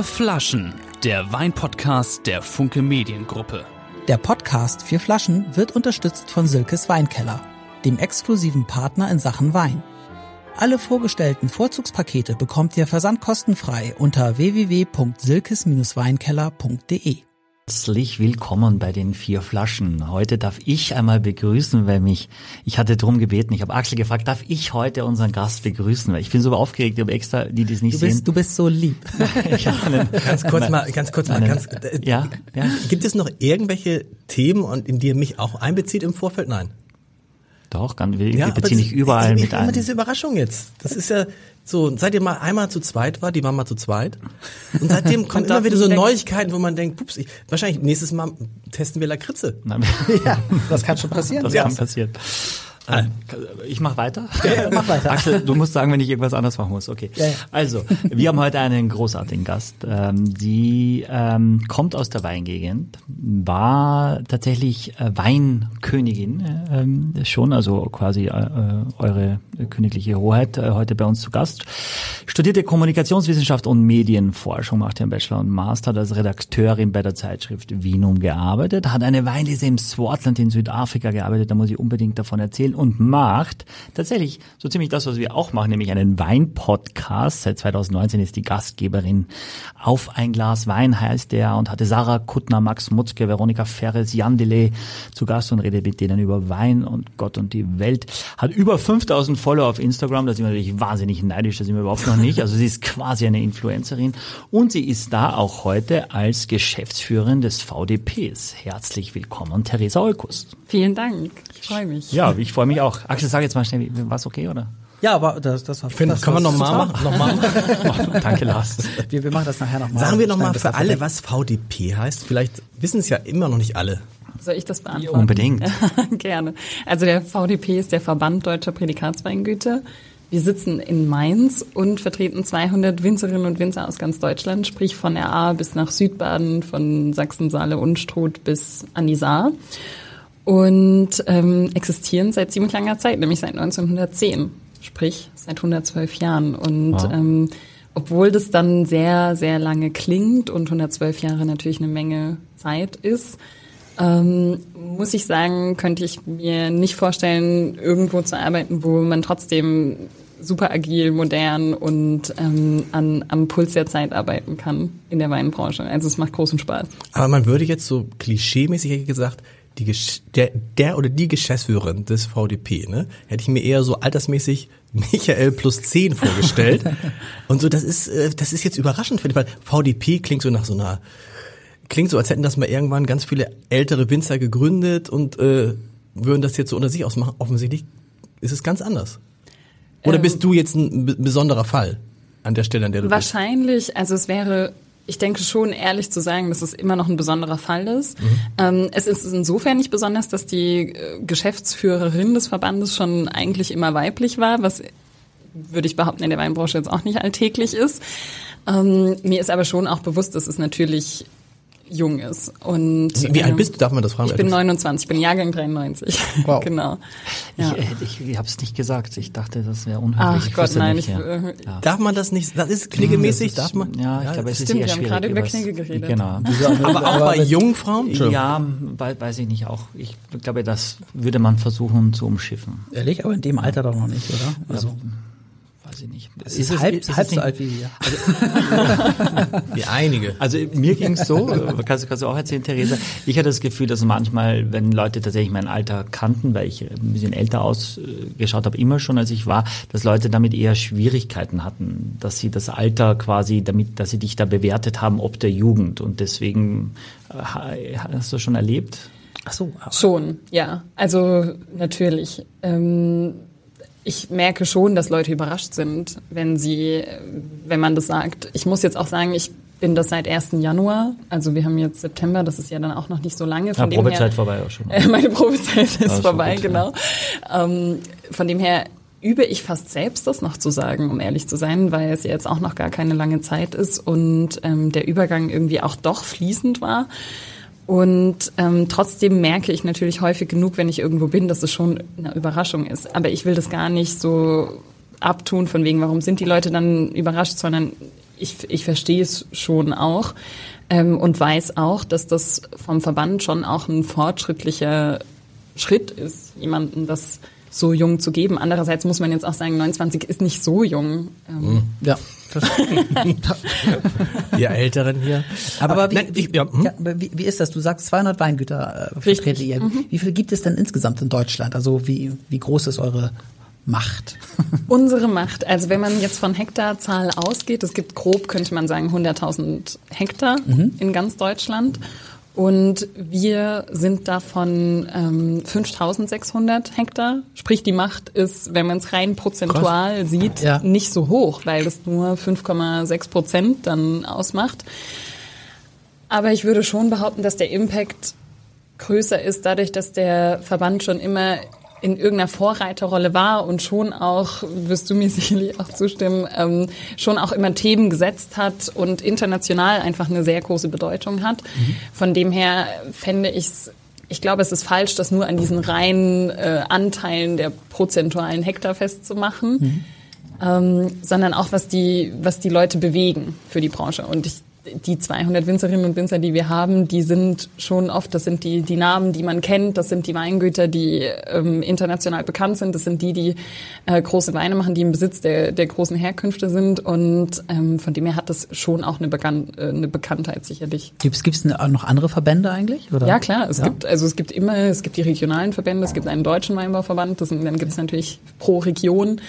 Vier Flaschen, der Weinpodcast der Funke Mediengruppe. Der Podcast Vier Flaschen wird unterstützt von Silkes Weinkeller, dem exklusiven Partner in Sachen Wein. Alle vorgestellten Vorzugspakete bekommt ihr versandkostenfrei unter www.silkes-weinkeller.de. Herzlich willkommen bei den vier Flaschen. Heute darf ich einmal begrüßen, weil mich, ich hatte drum gebeten, ich habe Axel gefragt, darf ich heute unseren Gast begrüßen? Weil ich bin so aufgeregt, ich habe extra, die das nicht Du bist, sehen. du bist so lieb. einen, Ganz kurz mal, ganz kurz mal, einen- ganz, äh, ja, ja. Gibt es noch irgendwelche Themen, und in die ihr mich auch einbezieht im Vorfeld? Nein. Doch, kann, wir, Ja, wir aber beziehen dich überall ich, mit Immer ein. diese Überraschung jetzt. Das ist ja so, seit ihr mal einmal zu zweit war, die waren mal zu zweit. Und seitdem kommen immer wieder so. Neuigkeiten, wo man denkt, pups, ich, wahrscheinlich nächstes Mal testen wir Lakritze. Nein, Ja, das kann schon passieren. das Ja. kann passieren. Ähm, Ich mache weiter. mach weiter. Axel, du musst sagen, wenn ich irgendwas anderes machen muss. Okay. Ja, ja. Also, wir haben heute einen großartigen Gast. Ähm, die ähm, kommt aus der Weingegend, war tatsächlich äh, Weinkönigin äh, ähm, schon, also quasi äh, äh, eure königliche Hoheit, äh, heute bei uns zu Gast. Studierte Kommunikationswissenschaft und Medienforschung, macht ihren Bachelor und Master, hat als Redakteurin bei der Zeitschrift Vinum gearbeitet, hat eine Weinlese im Swartland in Südafrika gearbeitet, da muss ich unbedingt davon erzählen und macht tatsächlich so ziemlich das, was wir auch machen, nämlich einen Weinpodcast. Seit 2019 ist die Gastgeberin auf ein Glas Wein heißt der und hatte Sarah Kuttner, Max Mutzke, Veronika Ferres, Jan Delay zu Gast und redet mit denen über Wein und Gott und die Welt. Hat über 5000 Follower auf Instagram, da sind wir natürlich wahnsinnig neidisch, das sind wir überhaupt noch nicht. Also sie ist quasi eine Influencerin und sie ist da auch heute als Geschäftsführerin des VDPs. Herzlich willkommen, Theresa Olkus. Vielen Dank. Ich freue mich. Ja, ich freue mich auch. Axel, sag jetzt mal schnell, war es okay, oder? Ja, aber das, das war Ich finde, das kann man war nochmal machen? Noch mal machen? Danke, Lars. Wir, wir machen das nachher nochmal. Sagen wir nochmal für alle, was VDP heißt. Vielleicht wissen es ja immer noch nicht alle. Soll ich das beantworten? Unbedingt. Gerne. Also der VDP ist der Verband Deutscher Prädikatsweingüter. Wir sitzen in Mainz und vertreten 200 Winzerinnen und Winzer aus ganz Deutschland, sprich von der A bis nach Südbaden, von Sachsen, Saale, Unstrut bis an die Saar. Und ähm, existieren seit ziemlich langer Zeit, nämlich seit 1910, sprich seit 112 Jahren. Und Wow. ähm, obwohl das dann sehr, sehr lange klingt und 112 Jahre natürlich eine Menge Zeit ist, ähm, muss ich sagen, könnte ich mir nicht vorstellen, irgendwo zu arbeiten, wo man trotzdem super agil, modern und ähm, an, am Puls der Zeit arbeiten kann in der Weinbranche. Also es macht großen Spaß. Aber man würde jetzt so klischeemäßig gesagt, die, der, der oder die Geschäftsführerin des VDP, ne, hätte ich mir eher so altersmäßig Michael plus 10 vorgestellt. Und so, das ist, äh, das ist jetzt überraschend, finde ich, weil VDP klingt so nach so einer, klingt so, als hätten das mal irgendwann ganz viele ältere Winzer gegründet und äh, würden das jetzt so unter sich ausmachen. Offensichtlich ist es ganz anders. Oder Ähm, bist du jetzt ein besonderer Fall an der Stelle, an der du bist? Wahrscheinlich, also es wäre, ich denke schon ehrlich zu sagen, dass es immer noch ein besonderer Fall ist. Mhm. Ähm, es ist insofern nicht besonders, dass die äh, Geschäftsführerin des Verbandes schon eigentlich immer weiblich war, was würde ich behaupten in der Weinbranche jetzt auch nicht alltäglich ist. Ähm, mir ist aber schon auch bewusst, dass es natürlich jung ist. Und, Wie alt ähm, bist du? Darf man das fragen? Ich bin 29, ich bin Jahrgang 93. Wow. genau. Ja. Ich, ich, ich habe es nicht gesagt. Ich dachte, das wäre unhöflich. Ach Ich Gott, nein, nicht, ich, ja. äh, Ja. Darf man das nicht? Das ist kniggemäßig, darf man? Ja, ich glaube, es ist stimmt, eher wir haben gerade über Knigge geredet. Genau. Aber auch bei jungen Frauen? Entschuldigung. Ja, wei- weiß ich nicht auch. Ich glaube, das würde man versuchen zu umschiffen. Ehrlich, aber in dem Alter doch noch nicht, oder? Also, Weiß ich nicht. es ist halb, halb so alt wie wir. Wie einige. Also mir ging's so, äh, kannst, kannst du auch erzählen, Theresa. Ich hatte das Gefühl, dass manchmal, wenn Leute tatsächlich mein Alter kannten, weil ich ein bisschen älter ausgeschaut habe, immer schon als ich war, dass Leute damit eher Schwierigkeiten hatten, dass sie das Alter quasi, damit, dass sie dich da bewertet haben, ob der Jugend. Und deswegen äh, ha- hast du schon erlebt? Ach so, aber- Schon, ja. Also natürlich. Ähm, ich merke schon, dass Leute überrascht sind, wenn sie, wenn man das sagt. Ich muss jetzt auch sagen, ich bin das seit 1. Januar. Also wir haben jetzt September, das ist ja dann auch noch nicht so lange. Ja, Von dem Probezeit her, vorbei auch schon. Äh, Meine Probezeit ist schon vorbei, gut, ja. genau. Ähm, von dem her übe ich fast selbst, das noch zu sagen, um ehrlich zu sein, weil es ja jetzt auch noch gar keine lange Zeit ist und ähm, der Übergang irgendwie auch doch fließend war. Und ähm, trotzdem merke ich natürlich häufig genug, wenn ich irgendwo bin, dass es schon eine Überraschung ist. Aber ich will das gar nicht so abtun von wegen, warum sind die Leute dann überrascht, sondern ich, ich verstehe es schon auch ähm, und weiß auch, dass das vom Verband schon auch ein fortschrittlicher Schritt ist, jemanden das so jung zu geben. Andererseits muss man jetzt auch sagen, 29 ist nicht so jung. Ähm, Ja. Ihr Älteren hier. Aber, Aber wie, nein, ich, ja, hm? ja, aber wie, wie ist das? Du sagst 200 Weingüter äh, Richtig. vertretet ihr. Wie viele gibt es denn insgesamt in Deutschland? Also wie, wie groß ist eure Macht? Unsere Macht, also wenn man jetzt von Hektarzahl ausgeht, es gibt grob, könnte man sagen, 100.000 Hektar in ganz Deutschland. Und wir sind davon ähm, 5.600 Hektar. Sprich, die Macht ist, wenn man es rein prozentual sieht, Ja. nicht so hoch, weil das nur 5,6 Prozent dann ausmacht. Aber ich würde schon behaupten, dass der Impact größer ist, dadurch, dass der Verband schon immer in irgendeiner Vorreiterrolle war und schon auch, wirst du mir sicherlich auch zustimmen, ähm, schon auch immer Themen gesetzt hat und international einfach eine sehr große Bedeutung hat. Von dem her fände ich es, ich glaube, es ist falsch, das nur an diesen reinen äh, Anteilen der prozentualen Hektar festzumachen ähm, sondern auch was die, was die Leute bewegen für die Branche. Und ich, die 200 Winzerinnen und Winzer, die wir haben, die sind schon oft, das sind die, die Namen, die man kennt, das sind die Weingüter, die ähm, international bekannt sind, das sind die, die äh, große Weine machen, die im Besitz der, der großen Herkünfte sind. Und ähm, von dem her hat das schon auch eine, Bekan äh, eine Bekanntheit sicherlich. Gibt es noch andere Verbände eigentlich? Oder? Ja klar, es Ja? gibt also es gibt immer es gibt die regionalen Verbände, es gibt einen deutschen Weinbauverband, das, sind- dann gibt es natürlich pro Region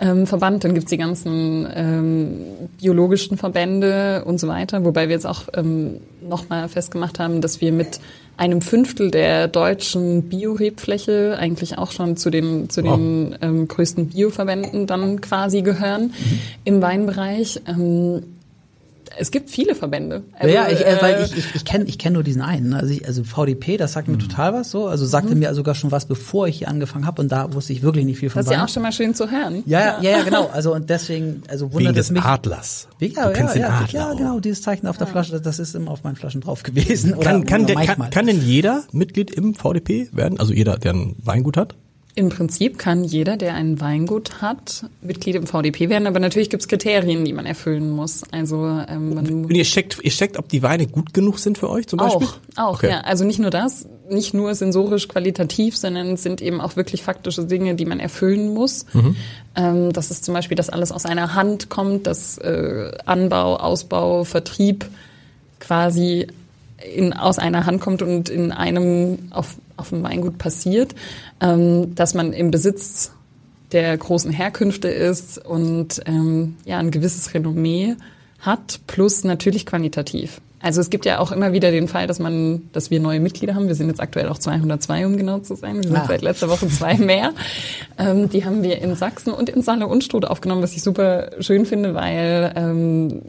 ähm, Verband, dann gibt es die ganzen ähm, biologischen Verbände und so weiter, wobei wir jetzt auch ähm, nochmal festgemacht haben, dass wir mit einem Fünftel der deutschen Biorebfläche eigentlich auch schon zu den zu den ähm, größten Bioverbänden dann quasi gehören im Weinbereich. Ähm, es gibt viele Verbände. Also, ja, ich, äh, weil äh, ich, ich, ich kenne ich kenn nur diesen einen. ne? Also, ich, also VDP, das sagt Mhm. mir total was so. Also sagte mir sogar schon was, bevor ich hier angefangen habe. Und da wusste ich wirklich nicht viel von Das ist ja auch schon mal schön zu hören. ja, ja, ja, ja, genau. Also und deswegen, also Wegen wundert es des mich. Adlers. Ja, du ja, kennst den ja, Adler ja, genau, dieses Zeichen auf der Flasche, das ist immer auf meinen Flaschen drauf gewesen. Oder, Kann, kann, oder der, kann, kann denn jeder Mitglied im VDP werden? Also jeder, der ein Weingut hat? Im Prinzip kann jeder, der ein Weingut hat, Mitglied im VDP werden, aber natürlich gibt es Kriterien, die man erfüllen muss. Also ähm, man Und ihr checkt, ihr checkt, ob die Weine gut genug sind für euch zum Beispiel? auch, auch Okay. ja. Also nicht nur das, nicht nur sensorisch qualitativ, sondern es sind eben auch wirklich faktische Dinge, die man erfüllen muss. Mhm. Ähm, das ist zum Beispiel, dass alles aus einer Hand kommt, dass äh, Anbau, Ausbau, Vertrieb quasi in, aus einer Hand kommt und in einem auf, auf dem Weingut passiert, ähm, dass man im Besitz der großen Herkünfte ist und ähm, ja ein gewisses Renommee hat, plus natürlich quantitativ. Also es gibt ja auch immer wieder den Fall, dass man, dass wir neue Mitglieder haben. Wir sind jetzt aktuell auch 202, um genau zu sein. Wir sind Ah. seit letzter Woche zwei mehr. Ähm, die haben wir in Sachsen und in Saale und Strude aufgenommen, was ich super schön finde, weil ähm,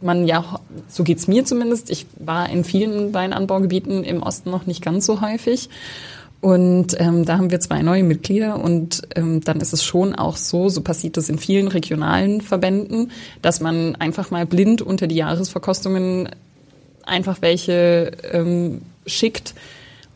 man ja, so geht's mir zumindest, ich war in vielen Weinanbaugebieten im Osten noch nicht ganz so häufig. Und ähm, da haben wir zwei neue Mitglieder und ähm, dann ist es schon auch so, so passiert es in vielen regionalen Verbänden, dass man einfach mal blind unter die Jahresverkostungen einfach welche ähm, schickt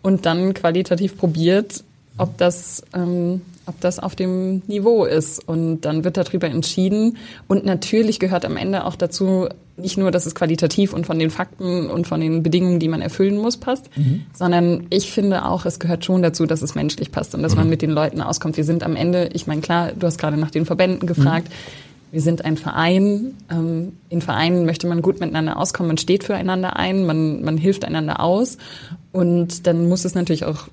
und dann qualitativ probiert, ob das, ähm, ob das auf dem Niveau ist. Und dann wird darüber entschieden. Und natürlich gehört am Ende auch dazu, nicht nur, dass es qualitativ und von den Fakten und von den Bedingungen, die man erfüllen muss, passt, sondern ich finde auch, es gehört schon dazu, dass es menschlich passt und dass man mit den Leuten auskommt. Wir sind am Ende, ich meine, klar, du hast gerade nach den Verbänden gefragt. Wir sind ein Verein. Ähm, in Vereinen möchte man gut miteinander auskommen. Man steht füreinander ein, man, man hilft einander aus. Und dann muss es natürlich auch,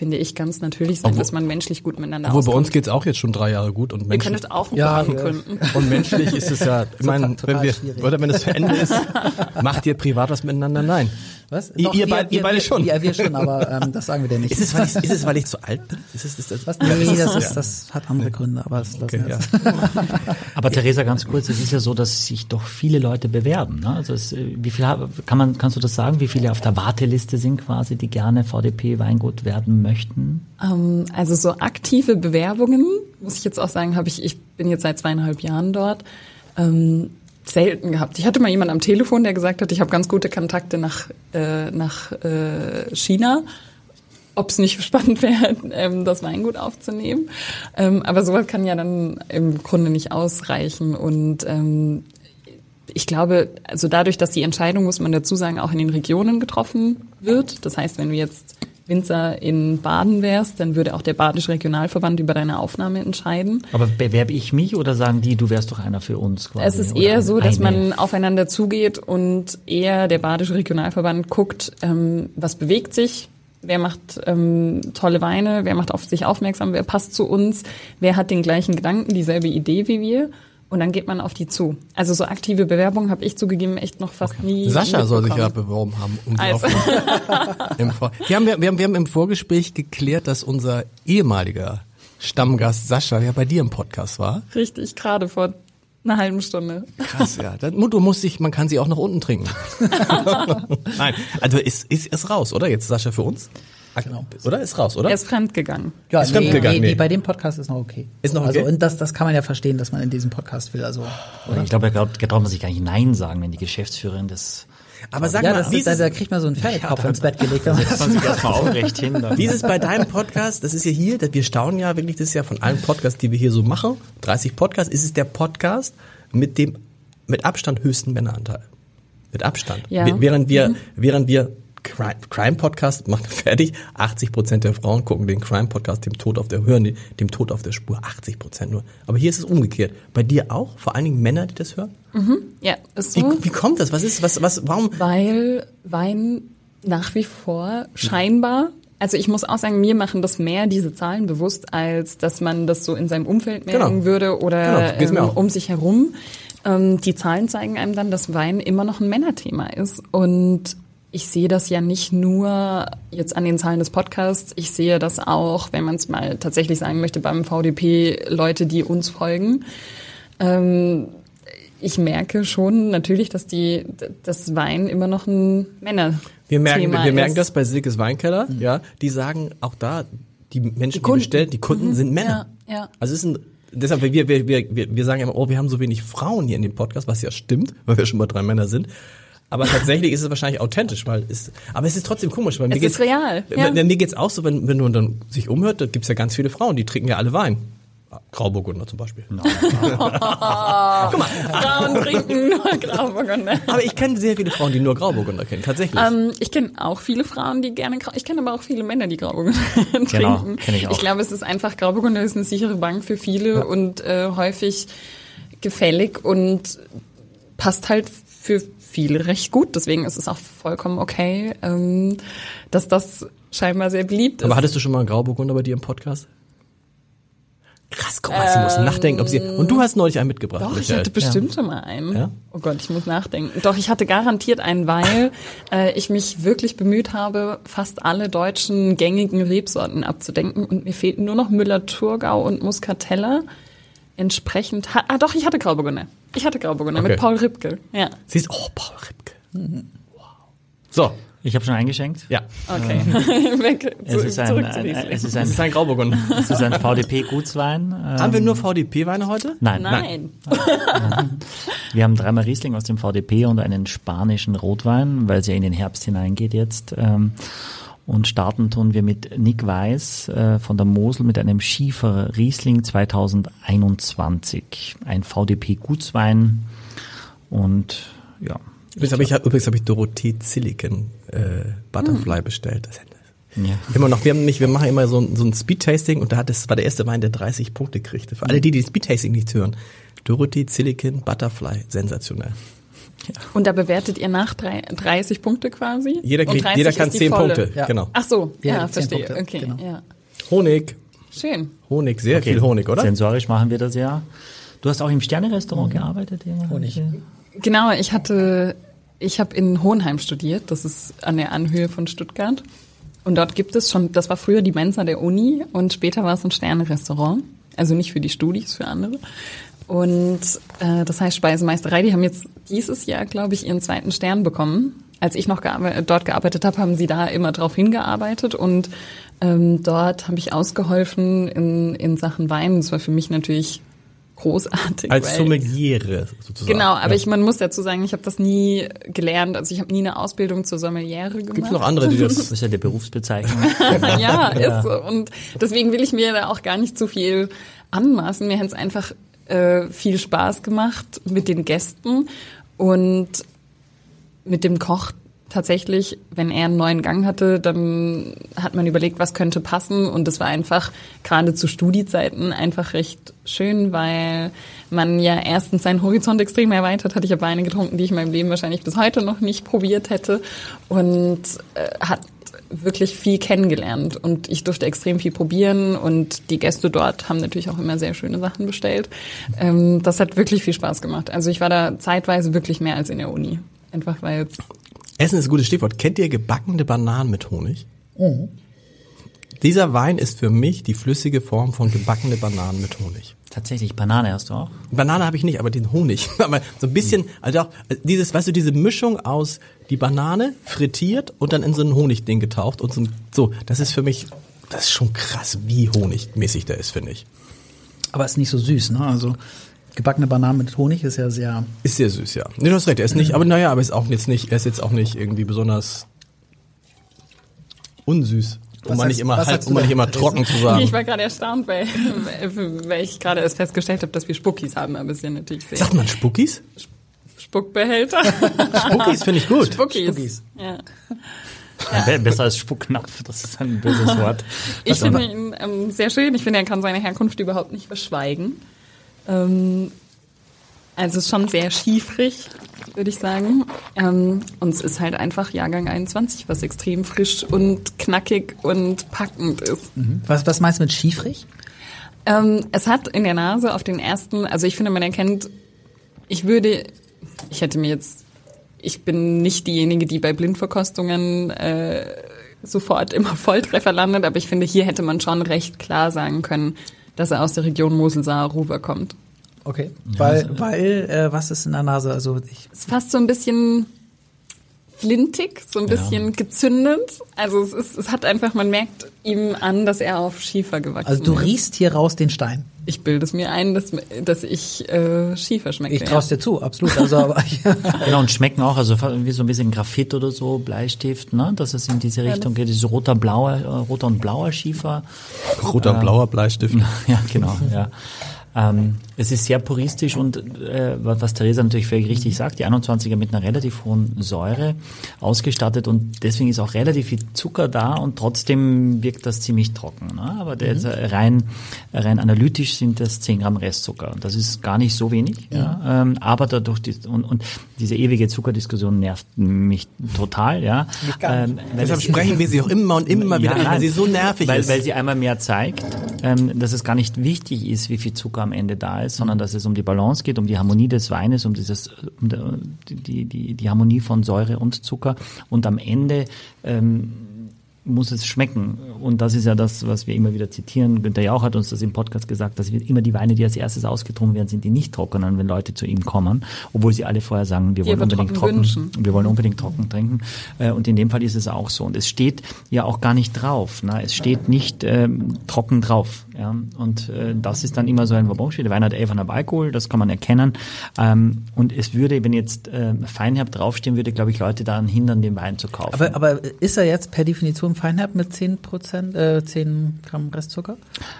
finde ich, ganz natürlich sein, Obwohl- dass man menschlich gut miteinander Obwohl bei uns geht's auch jetzt schon drei Jahre gut und Ihr menschlich. könntet auch Ja, gründen. Und menschlich ist es ja, ich meine, wenn wir, schwierig. oder wenn es zu Ende ist, macht ihr privat was miteinander? Nein. Was? Ihr- ihr beid- ihr beide wir, schon. Ja, wir schon, aber ähm, das sagen wir dir nicht. Ist es, weil ich, ist es, weil ich zu alt bin? Ist es, ist das, Was? Nee, das, ist, das hat andere Gründe, aber das lassen Okay, wir ja. Aber Theresa, ganz kurz, es ist ja so, dass sich doch viele Leute bewerben. Ne? Also es, äh, wie viel kann man, kannst du das sagen, wie viele auf der Warteliste sind quasi, die gerne VDP Weingut werden möchten? Ähm, also so aktive Bewerbungen, muss ich jetzt auch sagen, habe ich, ich bin jetzt seit zweieinhalb Jahren dort, ähm, selten gehabt. Ich hatte mal jemanden am Telefon, der gesagt hat, ich habe ganz gute Kontakte nach, äh, nach äh, China. Ob es nicht spannend wäre, ähm, das Weingut aufzunehmen. Ähm, aber sowas kann ja dann im Grunde nicht ausreichen. Und ähm, ich glaube, also dadurch, dass die Entscheidung, muss man dazu sagen, auch in den Regionen getroffen wird. Das heißt, wenn du jetzt Winzer in Baden wärst, dann würde auch der Badische Regionalverband über deine Aufnahme entscheiden. Aber bewerbe ich mich oder sagen die, du wärst doch einer für uns quasi? Es ist eher so, dass eine? man aufeinander zugeht und eher der Badische Regionalverband guckt, ähm, was bewegt sich, wer macht ähm, tolle Weine, wer macht auf sich aufmerksam, wer passt zu uns, wer hat den gleichen Gedanken, dieselbe Idee wie wir. Und dann geht man auf die zu. Also so aktive Bewerbungen habe ich zugegeben echt noch fast nie. Sascha soll sich ja beworben haben. Um Also. Wir, haben, wir, haben, wir haben im Vorgespräch geklärt, dass unser ehemaliger Stammgast Sascha ja bei dir im Podcast war. Richtig, gerade vor einer halben Stunde. Krass, ja. Das, du musst dich, man kann sie auch nach unten trinken. Nein, also ist, ist, ist raus, oder? Jetzt Sascha für uns? Genau. Oder? Ist raus, oder? Er ist fremdgegangen. Ja, Ist fremdgegangen, nee, nee. bei dem Podcast ist noch okay. Ist noch okay? Also, und das, das kann man ja verstehen, dass man in diesem Podcast will. Also, Ich glaube, da glaubt, da traut man sich gar nicht Nein sagen, wenn die Geschäftsführerin das. Aber sag ja, mal, das wie ist, da, ist, da kriegt man so einen Pferdekopf ins Bett gelegt. Man Setzt man sich erstmal aufrecht hin. Dann. wie ist es bei deinem Podcast? Das ist ja hier, wir staunen ja wirklich, das ist ja von allen Podcasts, die wir hier so machen, 30 Podcasts, ist es der Podcast mit dem mit Abstand höchsten Männeranteil. Mit Abstand. Ja. Wäh- Während wir, während wir Crime, Crime Podcast machen fertig, 80 Prozent der Frauen gucken den Crime Podcast dem Tod auf der hören dem Tod auf der Spur, 80 Prozent nur. Aber hier ist es umgekehrt. Bei dir auch, vor allen Dingen Männer, die das hören. Ja, ist Wie, so. wie kommt das? Was ist, was, was, warum? Weil Wein nach wie vor scheinbar, also ich muss auch sagen, mir machen das mehr diese Zahlen bewusst, als dass man das so in seinem Umfeld merken Genau. würde oder Genau, ähm, um sich herum. Ähm, die Zahlen zeigen einem dann, dass Wein immer noch ein Männerthema ist. Und ich sehe das ja nicht nur jetzt an den Zahlen des Podcasts, ich sehe das auch, wenn man es mal tatsächlich sagen möchte, beim VDP Leute, die uns folgen. Ähm, ich merke schon natürlich, dass die das Wein immer noch ein Männer Wir merken, Thema wir merken ist. das bei Silkes Weinkeller, ja. Die sagen auch da, die Menschen, die, Kunden. bestellen, die Kunden sind Männer. Ja, ja. Also es ist ein, deshalb, wir, wir, wir, wir, wir sagen immer, oh, wir haben so wenig Frauen hier in dem Podcast, was ja stimmt, weil wir schon mal drei Männer sind. Aber tatsächlich ist es wahrscheinlich authentisch, weil es, aber es ist trotzdem komisch, weil mir Es geht's, ist real, ja. mir geht's auch so, wenn, wenn man dann sich umhört, da gibt's ja ganz viele Frauen, die trinken ja alle Wein. Grauburgunder zum Beispiel. Frauen trinken nur Grauburgunder. Aber ich kenne sehr viele Frauen, die nur Grauburgunder kennen, tatsächlich. Ähm, ich kenne auch viele Frauen, die gerne Grau. Ich kenne aber auch viele Männer, die Grauburgunder trinken. Genau, kenn ich auch. Ich glaube, es ist einfach Grauburgunder ist eine sichere Bank für viele und äh, häufig gefällig und passt halt für viele recht gut. Deswegen ist es auch vollkommen okay, ähm, dass das scheinbar sehr beliebt Aber ist. hattest du schon mal einen Grauburgunder bei dir im Podcast? Krass, guck mal, sie muss nachdenken, ob sie. Und du hast neulich einen mitgebracht. Doch, ich Michael. hatte bestimmt schon mal einen. Ja? Oh Gott, ich muss nachdenken. Doch, ich hatte garantiert einen, weil äh, ich mich wirklich bemüht habe, fast alle deutschen gängigen Rebsorten abzudenken und mir fehlten nur noch Müller-Thurgau und Muscatella. Entsprechend, ha ah doch, ich hatte Grauburgunder. Ich hatte Grauburgunder Okay. mit Paul Ripke. Ja, Siehst, oh, Paul Ripke. Wow. So, Ich habe schon eingeschenkt. ja. okay. Weg, Es zu, ist ein, zurück zu ein, Riesling. es ist ein, ist ein Grauburgunder. es ist ein VDP-Gutswein. Ähm, Haben wir nur VDP-Weine heute? Nein, Nein. Wir haben dreimal Riesling aus dem VDP und einen spanischen Rotwein, weil es ja in den Herbst hineingeht jetzt. Und starten tun wir mit Nick Weiß äh, von der Mosel mit einem Schiefer Riesling 2021. Ein VDP-Gutswein. Und ja, Übrigens habe ich, übrigens hab ich Dorothee Zilliken äh, Butterfly bestellt. Das ist ja. Immer noch, wir haben nicht, wir machen immer so, ein- so ein Speed-Tasting und da hat das war der erste Wein, der 30 Punkte kriegte. Für alle die, die Speed-Tasting nicht hören. Dorothee Zilliken Butterfly, sensationell. Und da bewertet ihr nach drei, 30 Punkte quasi? Jeder, Und kriegt, 30 jeder kann ist die 10 volle. Punkte, Ja. genau. Ach so, Ja, ja, 10 verstehe. Punkte, okay, genau. ja. Honig, Schön. Honig, sehr viel Honig, oder? Sensorisch machen wir das ja. Du hast auch im Sterne-Restaurant gearbeitet? Ja. Honig. Genau, ich hatte, ich habe in Hohenheim studiert, das ist an der Anhöhe von Stuttgart. Und dort gibt es schon, das war früher die Mensa der Uni und später war es ein Sterne-Restaurant. Also nicht für die Studis, für andere. Und äh, das heißt Speisemeisterei, die haben jetzt dieses Jahr, glaube ich, ihren zweiten Stern bekommen. Als ich noch gearbe dort gearbeitet habe, haben sie da immer drauf hingearbeitet und ähm, dort habe ich ausgeholfen in, in Sachen Wein. Das war für mich natürlich großartig. Als Sommeliere sozusagen. Genau, aber ja. ich, man muss dazu sagen, ich habe das nie gelernt. Also ich habe nie eine Ausbildung zur Sommeliere gemacht. Gibt's noch andere, die das Das ist ja die Berufsbezeichnung. ja, ist so. Und deswegen will ich mir da auch gar nicht zu viel anmaßen. Mir hat es einfach äh, viel Spaß gemacht mit den Gästen. Und mit dem Koch tatsächlich, wenn er einen neuen Gang hatte, dann hat man überlegt, was könnte passen. Und das war einfach gerade zu Studiezeiten einfach recht schön, weil man ja erstens seinen Horizont extrem erweitert hat. Ich habe Weine getrunken, die ich in meinem Leben wahrscheinlich bis heute noch nicht probiert hätte. Und äh, hat wirklich viel kennengelernt und ich durfte extrem viel probieren und die Gäste dort haben natürlich auch immer sehr schöne Sachen bestellt. Ähm, das hat wirklich viel Spaß gemacht. Also ich war da zeitweise wirklich mehr als in der Uni. Einfach weil es Essen ist ein gutes Stichwort. Kennt ihr gebackene Bananen mit Honig? Dieser Wein ist für mich die flüssige Form von gebackene Bananen mit Honig. Tatsächlich, Banane hast du auch? Banane habe ich nicht, aber den Honig. Aber so ein bisschen, also auch äh, dieses, weißt du, diese Mischung aus die Banane frittiert und dann in so ein Honigding getaucht und so, so, das ist für mich, das ist schon krass, wie honigmäßig der ist, finde ich. Aber ist nicht so süß, ne? Also gebackene Bananen mit Honig ist ja sehr. Ist sehr süß, ja. Nee, du hast recht, er ist nicht, aber naja, aber ist auch jetzt nicht, er ist jetzt auch nicht irgendwie besonders unsüß. Um mal nicht immer halb, um nicht immer trocken zu sagen. Ich war gerade erstaunt, weil, weil ich gerade erst festgestellt habe, dass wir Spuckis haben, aber es ist ja natürlich sehr Sagt man Spuckis? Spuckbehälter. Spuckis finde ich gut. Spuckis. Spuckis. Ja. Be- Besser als Spucknapf, das ist ein böses Wort. Ich finde ihn ähm, sehr schön. Ich finde, er kann seine Herkunft überhaupt nicht verschweigen. Ähm, also es ist schon sehr schiefrig, würde ich sagen. Ähm, und es ist halt einfach Jahrgang 21, was extrem frisch und knackig und packend ist. Was, was meinst du mit schiefrig? Ähm, es hat in der Nase auf den ersten, also ich finde, man erkennt, ich würde, ich hätte mir jetzt, ich bin nicht diejenige, die bei Blindverkostungen äh, sofort immer Volltreffer landet, aber ich finde, hier hätte man schon recht klar sagen können, dass er aus der Region Mosel-Saar-Ruwer kommt. Okay. Weil, weil, äh, was ist in der Nase? Also ich, Es ist fast so ein bisschen flintig, so ein bisschen gezündet. Also es ist, es hat einfach, man merkt ihm an, dass er auf Schiefer gewachsen also du ist. riechst hier raus den Stein. Ich bilde es mir ein, dass, dass ich äh, Schiefer schmecke. Ich traust dir zu, absolut. Also aber, Genau, und schmecken auch, also wie so ein bisschen Graphit oder so, Bleistift, ne? dass es in diese Richtung geht, dieses roter, blauer, äh, roter und blauer Schiefer. Roter und blauer Bleistift. Ja, genau, ja. Ähm, es ist sehr puristisch und äh, was Theresa natürlich völlig richtig sagt, die 21er mit einer relativ hohen Säure ausgestattet und deswegen ist auch relativ viel Zucker da und trotzdem wirkt das ziemlich trocken. Ne? Aber der äh, rein, rein analytisch sind das 10 Gramm Restzucker und das ist gar nicht so wenig. Ja. Ähm, aber dadurch die, und, und diese ewige Zuckerdiskussion nervt mich total. Ja. Ähm, Deshalb es- sprechen wir sie auch immer und immer wieder weil sie so nervig weil, ist. Weil sie einmal mehr zeigt, ähm, dass es gar nicht wichtig ist, wie viel Zucker am Ende da ist, sondern dass es um die Balance geht, um die Harmonie des Weines, um dieses, um die, die, die Harmonie von Säure und Zucker. Und am Ende ähm, muss es schmecken. Und das ist ja das, was wir immer wieder zitieren. Günther Jauch hat uns das im Podcast gesagt, dass wir immer die Weine, die als erstes ausgetrunken werden, sind die nicht trockenen, wenn Leute zu ihm kommen, obwohl sie alle vorher sagen, wir Die wollen unbedingt trocken trocken, wir wollen unbedingt trocken trinken. Äh, Und in dem Fall ist es auch so. Und es steht ja auch gar nicht drauf. Ne? Es steht nicht ähm, trocken drauf. Ja? Und äh, das ist dann immer so ein Wabonspiel. Der Wein hat 11,5 Alkohol, das kann man erkennen. Ähm, und es würde, wenn jetzt äh, Feinherb draufstehen würde, glaube ich, Leute daran hindern, den Wein zu kaufen. aber, aber ist er jetzt per Definition Feinherb mit 10 Prozent, äh, 10 Gramm Restzucker?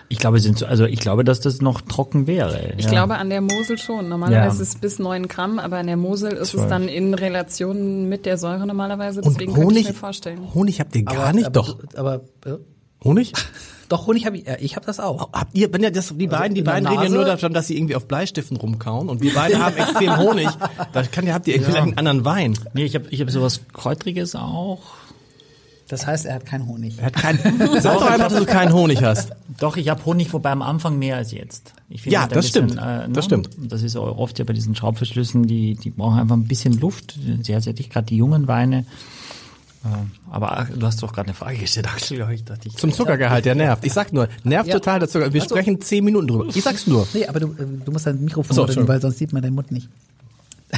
ich glaube, es sind so, also ich glaube, dass das noch trocken wäre. Ich ja. glaube an der Mosel schon. Normalerweise Ja. ist es bis 9 Gramm, aber an der Mosel ist Zwölf. es dann in Relation mit der Säure normalerweise. und Deswegen ich Honig, mir vorstellen. Honig habt ihr gar aber, nicht, aber, doch. Aber, äh, Honig? doch, Honig habe ich, ja, ich habe das auch. Habt ihr, wenn ja das, die beiden, die in der beiden reden ja nur davon, dass sie irgendwie auf Bleistiften rumkauen und wir beide haben extrem Honig. Da kann, habt ihr irgendwie vielleicht einen anderen Wein. Nee, ich habe ich hab sowas Kräutriges auch. Das heißt, er hat keinen Honig. Er hat keinen, sag doch einfach, dass du keinen Honig hast. Doch, ich habe Honig, wobei am Anfang mehr als jetzt. Ich finde Ja, das bisschen, stimmt. Äh, Das ne? stimmt. Das ist auch oft ja bei diesen Schraubverschlüssen, die, die brauchen einfach ein bisschen Luft. Sehr, sehr dicht, gerade die jungen Weine. Äh, Aber du hast doch gerade eine Frage gestellt, Axel, ich, dachte ich. Zum Zuckergehalt, der nervt. Ich sag nur, nervt Ja. total der Zucker. Wir sprechen zehn Minuten drüber. Ich sag's nur. Nee, aber du, äh, du musst dein Mikrofon So, Entschuldigung. weil sonst sieht man deinen Mund nicht.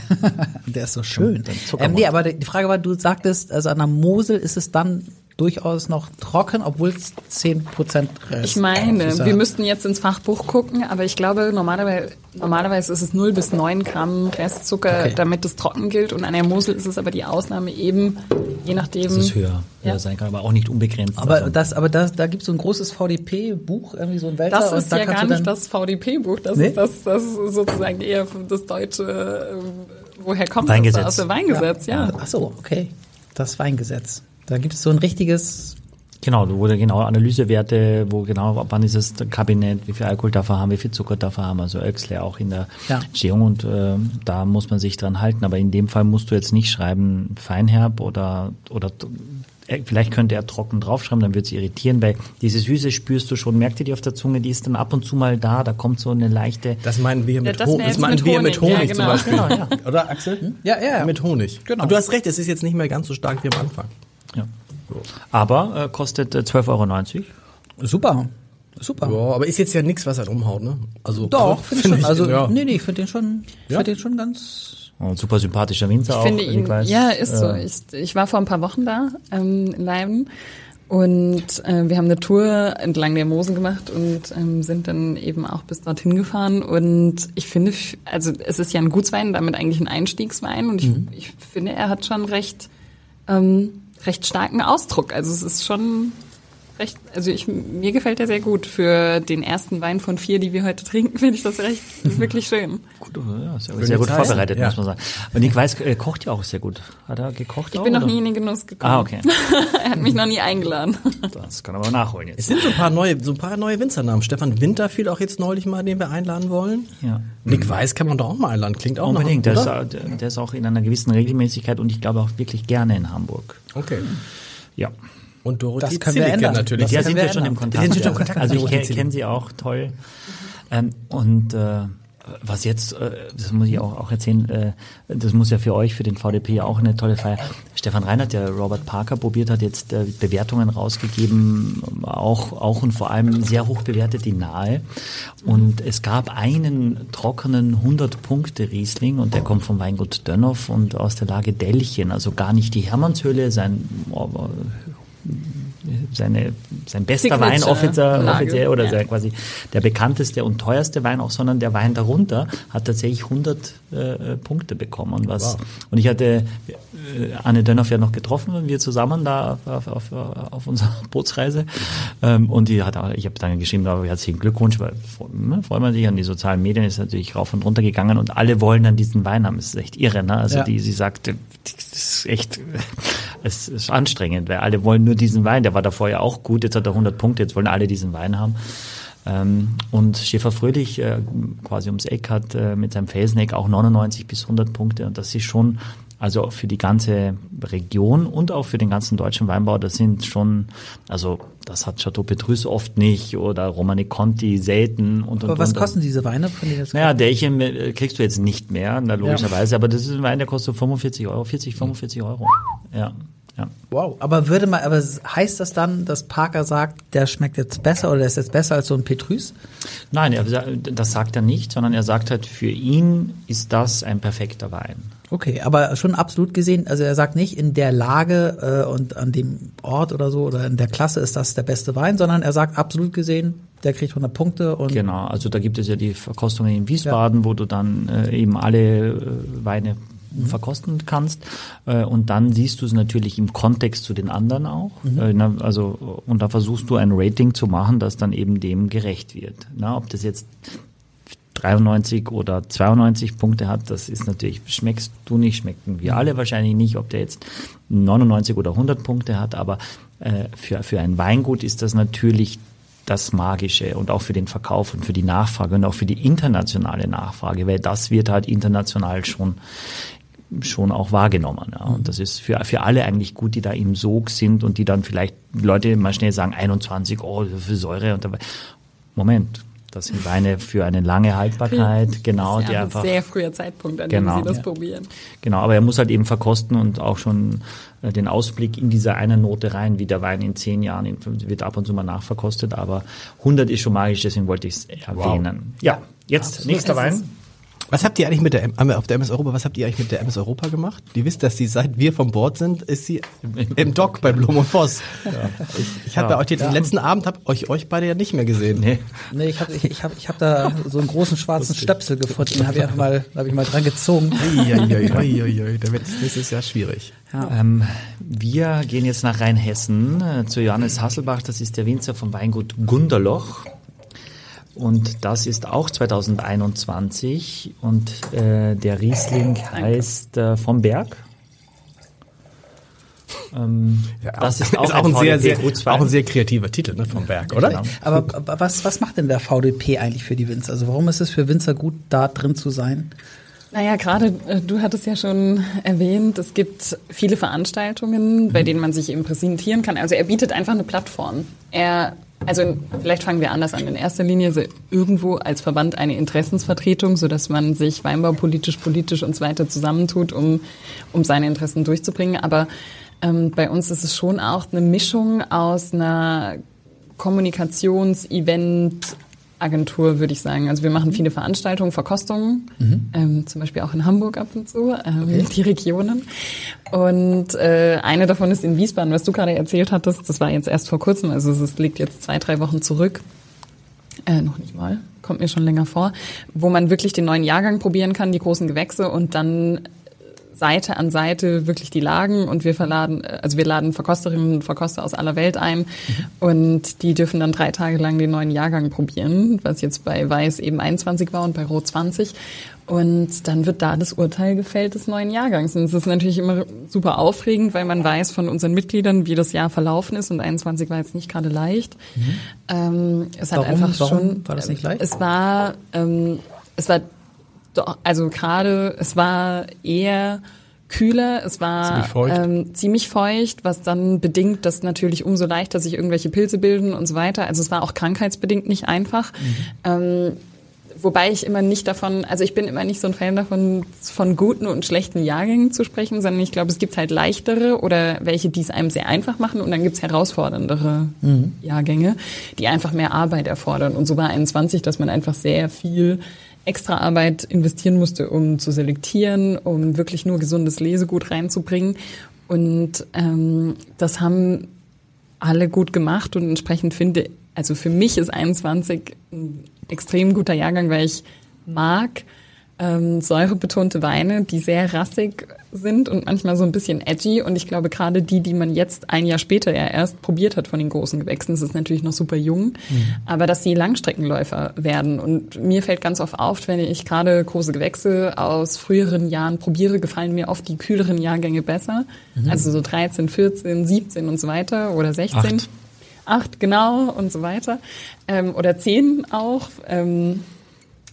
der ist so schön. Zuckermund. Ähm, nee, aber die Frage war, du sagtest, also an der Mosel ist es dann durchaus noch trocken, obwohl es 10 Prozent Rest Ich meine, ist ja- wir müssten jetzt ins Fachbuch gucken, aber ich glaube, normalerweise, normalerweise ist es 0 bis 9 Gramm Restzucker, Okay. damit es trocken gilt. Und an der Mosel ist es aber die Ausnahme eben, je nachdem. Das ist höher, höher Ja. sein kann, aber auch nicht unbegrenzt. Aber Also, das, aber das, da gibt es so ein großes VDP-Buch, irgendwie so ein Wälzer. Das ist da ja gar nicht das VDP-Buch, das Nee? ist das, das ist sozusagen eher das deutsche äh, woher kommt Weingesetz. das? Aus dem Weingesetz, ja. Ach so, okay. Das Weingesetz. Da gibt es so ein richtiges Genau, wo da genau Analysewerte, wo genau, ab wann ist das Kabinett, wie viel Alkohol darf er haben, wie viel Zucker darf er haben, also Öxle auch in der Ja. Entstehung und äh, da muss man sich dran halten. Aber in dem Fall musst du jetzt nicht schreiben Feinherb oder oder äh, vielleicht könnte er trocken draufschreiben, dann wird es irritieren, weil diese Süße spürst du schon, merkt ihr die auf der Zunge, die ist dann ab und zu mal da, da kommt so eine leichte Das meinen wir mit, das Ho das meinen mit wir mit Honig, ja, zum genau. Beispiel. Genau, ja. Oder Axel? Ja, ja, ja. Mit Honig. Genau. Und du hast recht, es ist jetzt nicht mehr ganz so stark wie am Anfang. Ja. Aber äh, kostet äh, 12,90 Euro. Super. Super. Ja, aber ist jetzt ja nichts, was halt umhaut, ne? Also Doch, finde ich schon. Also, ja. nee, nee, ich finde den schon, ich Ja? finde den schon ganz. Und super sympathischer Winzer Ich auch. finde wie ihn, weiß. ja, ist so. Äh, Ich, ich war vor ein paar Wochen da ähm, in Leiden und äh, wir haben eine Tour entlang der Mosen gemacht und ähm, sind dann eben auch bis dorthin gefahren. Und ich finde, also es ist ja ein Gutswein, damit eigentlich ein Einstiegswein und ich, ich finde, er hat schon recht, ähm, recht starken Ausdruck. Also es ist schon recht, also ich, mir gefällt er sehr gut. Für den ersten Wein von vier, die wir heute trinken, finde ich das recht, wirklich schön. Gut, ja, sehr, sehr gut Zeit. vorbereitet, Ja. muss man sagen. Und ich weiß, äh, kocht ja auch sehr gut. Hat er gekocht Ich auch? bin noch oder? nie in den Genuss gekommen. Ah, okay. er hat mich noch nie eingeladen. Das kann aber nachholen Es jetzt. sind so ein paar neue, so ein paar neue Winzernamen. Stefan Winter fiel auch jetzt neulich mal, den wir einladen wollen. Ja. Nick Weiß kann man doch auch mal einladen. Klingt auch Unbedingt. nach, Der ist, äh, der ist auch in einer gewissen Regelmäßigkeit und ich glaube auch wirklich gerne in Hamburg. Okay. Ja. Und Dorothee Das können wir Zilliken ändern. natürlich. Das Ja, sind wir wir schon im. Kontakt. Sind schon im ja. Kontakt Also ich kenne kenn sie auch, toll. Ähm, und äh, was jetzt, äh, das muss ich auch, auch erzählen, äh, das muss ja für euch, für den VDP auch eine tolle Feier. Stefan Reinhardt, der Robert Parker probiert hat, jetzt äh, Bewertungen rausgegeben, auch, auch und vor allem sehr hoch bewertet die Nahe. Und es gab einen trockenen 100-Punkte-Riesling und der kommt vom Weingut Dönhoff und aus der Lage Dellchen, also gar nicht die Hermannshöhle, sein seine, sein bester Signature Wein offiziell, oder ja. quasi der bekannteste und teuerste Wein auch, sondern der Wein darunter hat tatsächlich 100 äh, Punkte bekommen. Was, Und ich hatte äh, Anne Dönhoff ja noch getroffen, wir zusammen da auf, auf, auf, auf unserer Bootsreise. Ähm, und die hat auch, ich habe dann geschrieben, aber herzlichen Glückwunsch, weil ne, freut man sich an die sozialen Medien, ist natürlich rauf und runter gegangen und alle wollen dann diesen Wein haben. Das ist echt irre, ne? Also Ja. die, sie sagte, das ist echt, es ist anstrengend, weil alle wollen nur diesen Wein. Der war davor ja auch gut, jetzt hat er 100 Punkte, jetzt wollen alle diesen Wein haben. Ähm, und Schäfer Fröhlich, äh, quasi ums Eck, hat äh, mit seinem Felseneck auch 99 bis 100 Punkte. Und das ist schon, also für die ganze Region und auch für den ganzen deutschen Weinbau, das sind schon, also das hat Chateau Petrus oft nicht oder Romane Conti selten und, und Aber was und. kosten diese Weine, von denen jetzt Naja, Därchen äh, kriegst du jetzt nicht mehr, na, logischerweise, aber das ist ein Wein, der kostet 45 Euro, 40, 45 Euro. Ja, ja. Wow. Aber würde man, aber heißt das dann, dass Parker sagt, der schmeckt jetzt besser oder der ist jetzt besser als so ein Petrus? Nein, er, das sagt er nicht, sondern er sagt halt, für ihn ist das ein perfekter Wein. Okay, aber schon absolut gesehen, also er sagt nicht, in der Lage äh, und an dem Ort oder so oder in der Klasse ist das der beste Wein, sondern er sagt absolut gesehen, der kriegt 100 Punkte und Genau, also da gibt es ja die Verkostungen in Wiesbaden, wo du dann äh, eben alle äh, Weine verkosten kannst. Äh, und dann siehst du es natürlich im Kontext zu den anderen auch. Äh, na, also, und da versuchst du ein Rating zu machen, das dann eben dem gerecht wird. Na, ob das jetzt 93 oder 92 Punkte hat, das ist natürlich, schmeckst du nicht, schmecken wir alle wahrscheinlich nicht, ob der jetzt 99 oder 100 Punkte hat, aber äh, für, für ein Weingut ist das natürlich das Magische und auch für den Verkauf und für die Nachfrage und auch für die internationale Nachfrage, weil das wird halt international schon schon auch wahrgenommen. Ja. Und das ist für, für alle eigentlich gut, die da im Sog sind und die dann vielleicht Leute mal schnell sagen, 21, oh, viel Säure. Und dabei, Moment, das sind Weine für eine lange Haltbarkeit, genau, das ist die ja ein einfach. sehr früher Zeitpunkt, an Genau. dem Sie das Ja. probieren. Genau, aber er muss halt eben verkosten und auch schon äh, den Ausblick in dieser einen Note rein, wie der Wein in zehn Jahren, in, wird ab und zu mal nachverkostet, aber 100 ist schon magisch, deswegen wollte ich es erwähnen. Ja, jetzt nächster Es Wein. Was habt ihr eigentlich mit der M- auf der MS Europa, was habt ihr eigentlich mit der MS Europa gemacht? Die wisst, dass sie seit wir vom Bord sind, ist sie im Dock bei Blum und Voss. Ich, ich habe Ja. ja. euch den letzten Abend hab euch euch beide ja nicht mehr gesehen. Nee. Nee, ich habe ich, ich hab, ich hab da so einen großen schwarzen Stöpsel gefunden, den habe ich einfach mal, da habe ich mal dran gezogen. Uiuiuiui, da wird es nächstes Jahr schwierig. Ähm, wir gehen jetzt nach Rheinhessen äh, zu Johannes Hasselbach, das ist der Winzer vom Weingut Gunderloch. Und das ist auch 2021 und äh, der Riesling heißt äh, vom Berg. Ähm, Ja, das ist auch, auch ein sehr, sehr, auch ein sehr kreativer Titel ne, vom Berg, oder? Genau. Aber aber was, was macht denn der VDP eigentlich für die Winzer? Also warum ist es für Winzer gut, da drin zu sein? Naja, gerade äh, du hattest ja schon erwähnt, es gibt viele Veranstaltungen, bei denen man sich eben präsentieren kann. Also er bietet einfach eine Plattform. Er, also vielleicht fangen wir anders an. In erster Linie er irgendwo als Verband eine Interessensvertretung, so dass man sich weinbaupolitisch, politisch und so weiter zusammentut, um, um seine Interessen durchzubringen. Aber ähm, bei uns ist es schon auch eine Mischung aus einer Kommunikations-Event- Agentur, würde ich sagen. Also wir machen viele Veranstaltungen, Verkostungen, ähm, zum Beispiel auch in Hamburg ab und zu, ähm, die Regionen. Und äh, eine davon ist in Wiesbaden, was du gerade erzählt hattest. Das war jetzt erst vor kurzem, also es liegt jetzt zwei, drei Wochen zurück. Äh, noch nicht mal, kommt mir schon länger vor, wo man wirklich den neuen Jahrgang probieren kann, die großen Gewächse und dann Seite an Seite wirklich die Lagen und wir verladen, also wir laden Verkosterinnen und Verkoster aus aller Welt ein und die dürfen dann drei Tage lang den neuen Jahrgang probieren, was jetzt bei Weiß eben 21 war und bei Rot 20 und dann wird da das Urteil gefällt des neuen Jahrgangs. Und es ist natürlich immer super aufregend, weil man weiß von unseren Mitgliedern, wie das Jahr verlaufen ist. Und 21 war jetzt nicht gerade leicht. Ähm, es hat Warum- einfach warum schon, war das nicht leicht? Es war, ähm, es war doch, also gerade, es war eher kühler, es war Ziemlich feucht. Ähm, ziemlich feucht, was dann bedingt, dass natürlich umso leichter sich irgendwelche Pilze bilden und so weiter. Also es war auch krankheitsbedingt nicht einfach. Ähm, wobei ich immer nicht davon, also ich bin immer nicht so ein Fan davon, von guten und schlechten Jahrgängen zu sprechen, sondern ich glaube, es gibt halt leichtere oder welche, die es einem sehr einfach machen und dann gibt's herausforderndere Jahrgänge, die einfach mehr Arbeit erfordern. Und so war 21, dass man einfach sehr viel extra Arbeit investieren musste, um zu selektieren, um wirklich nur gesundes Lesegut reinzubringen. Und ähm, das haben alle gut gemacht und entsprechend finde, also für mich ist 21 ein extrem guter Jahrgang, weil ich mag ähm, säurebetonte Weine, die sehr rassig sind und manchmal so ein bisschen edgy. Und ich glaube, gerade die, die man jetzt ein Jahr später ja erst probiert hat von den großen Gewächsen, das ist natürlich noch super jung, aber dass sie Langstreckenläufer werden. Und mir fällt ganz oft auf, wenn ich gerade große Gewächse aus früheren Jahren probiere, gefallen mir oft die kühleren Jahrgänge besser. Also so 13, 14, 17 und so weiter oder 16. Acht. Acht, genau, und so weiter. Ähm, oder zehn auch. Ähm,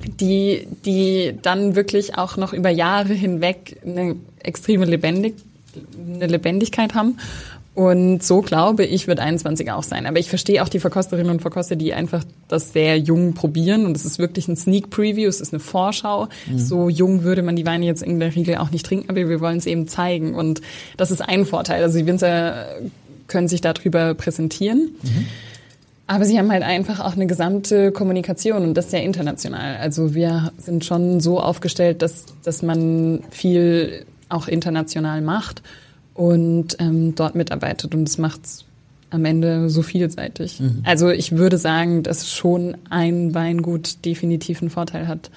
die, die dann wirklich auch noch über Jahre hinweg eine extreme Lebendig, eine Lebendigkeit haben. Und so glaube ich, wird 21 auch sein. Aber ich verstehe auch die Verkosterinnen und Verkoster, die einfach das sehr jung probieren. Und es ist wirklich ein Sneak Preview, es ist eine Vorschau. So jung würde man die Weine jetzt in der Regel auch nicht trinken, aber wir wollen es eben zeigen. Und das ist ein Vorteil. Also die Winzer können sich darüber präsentieren. Aber sie haben halt einfach auch eine gesamte Kommunikation und das sehr international. Also wir sind schon so aufgestellt, dass, dass man viel auch international macht und ähm, dort mitarbeitet und es macht am Ende so vielseitig. Also ich würde sagen, dass schon ein Weingut definitiv einen Vorteil hat,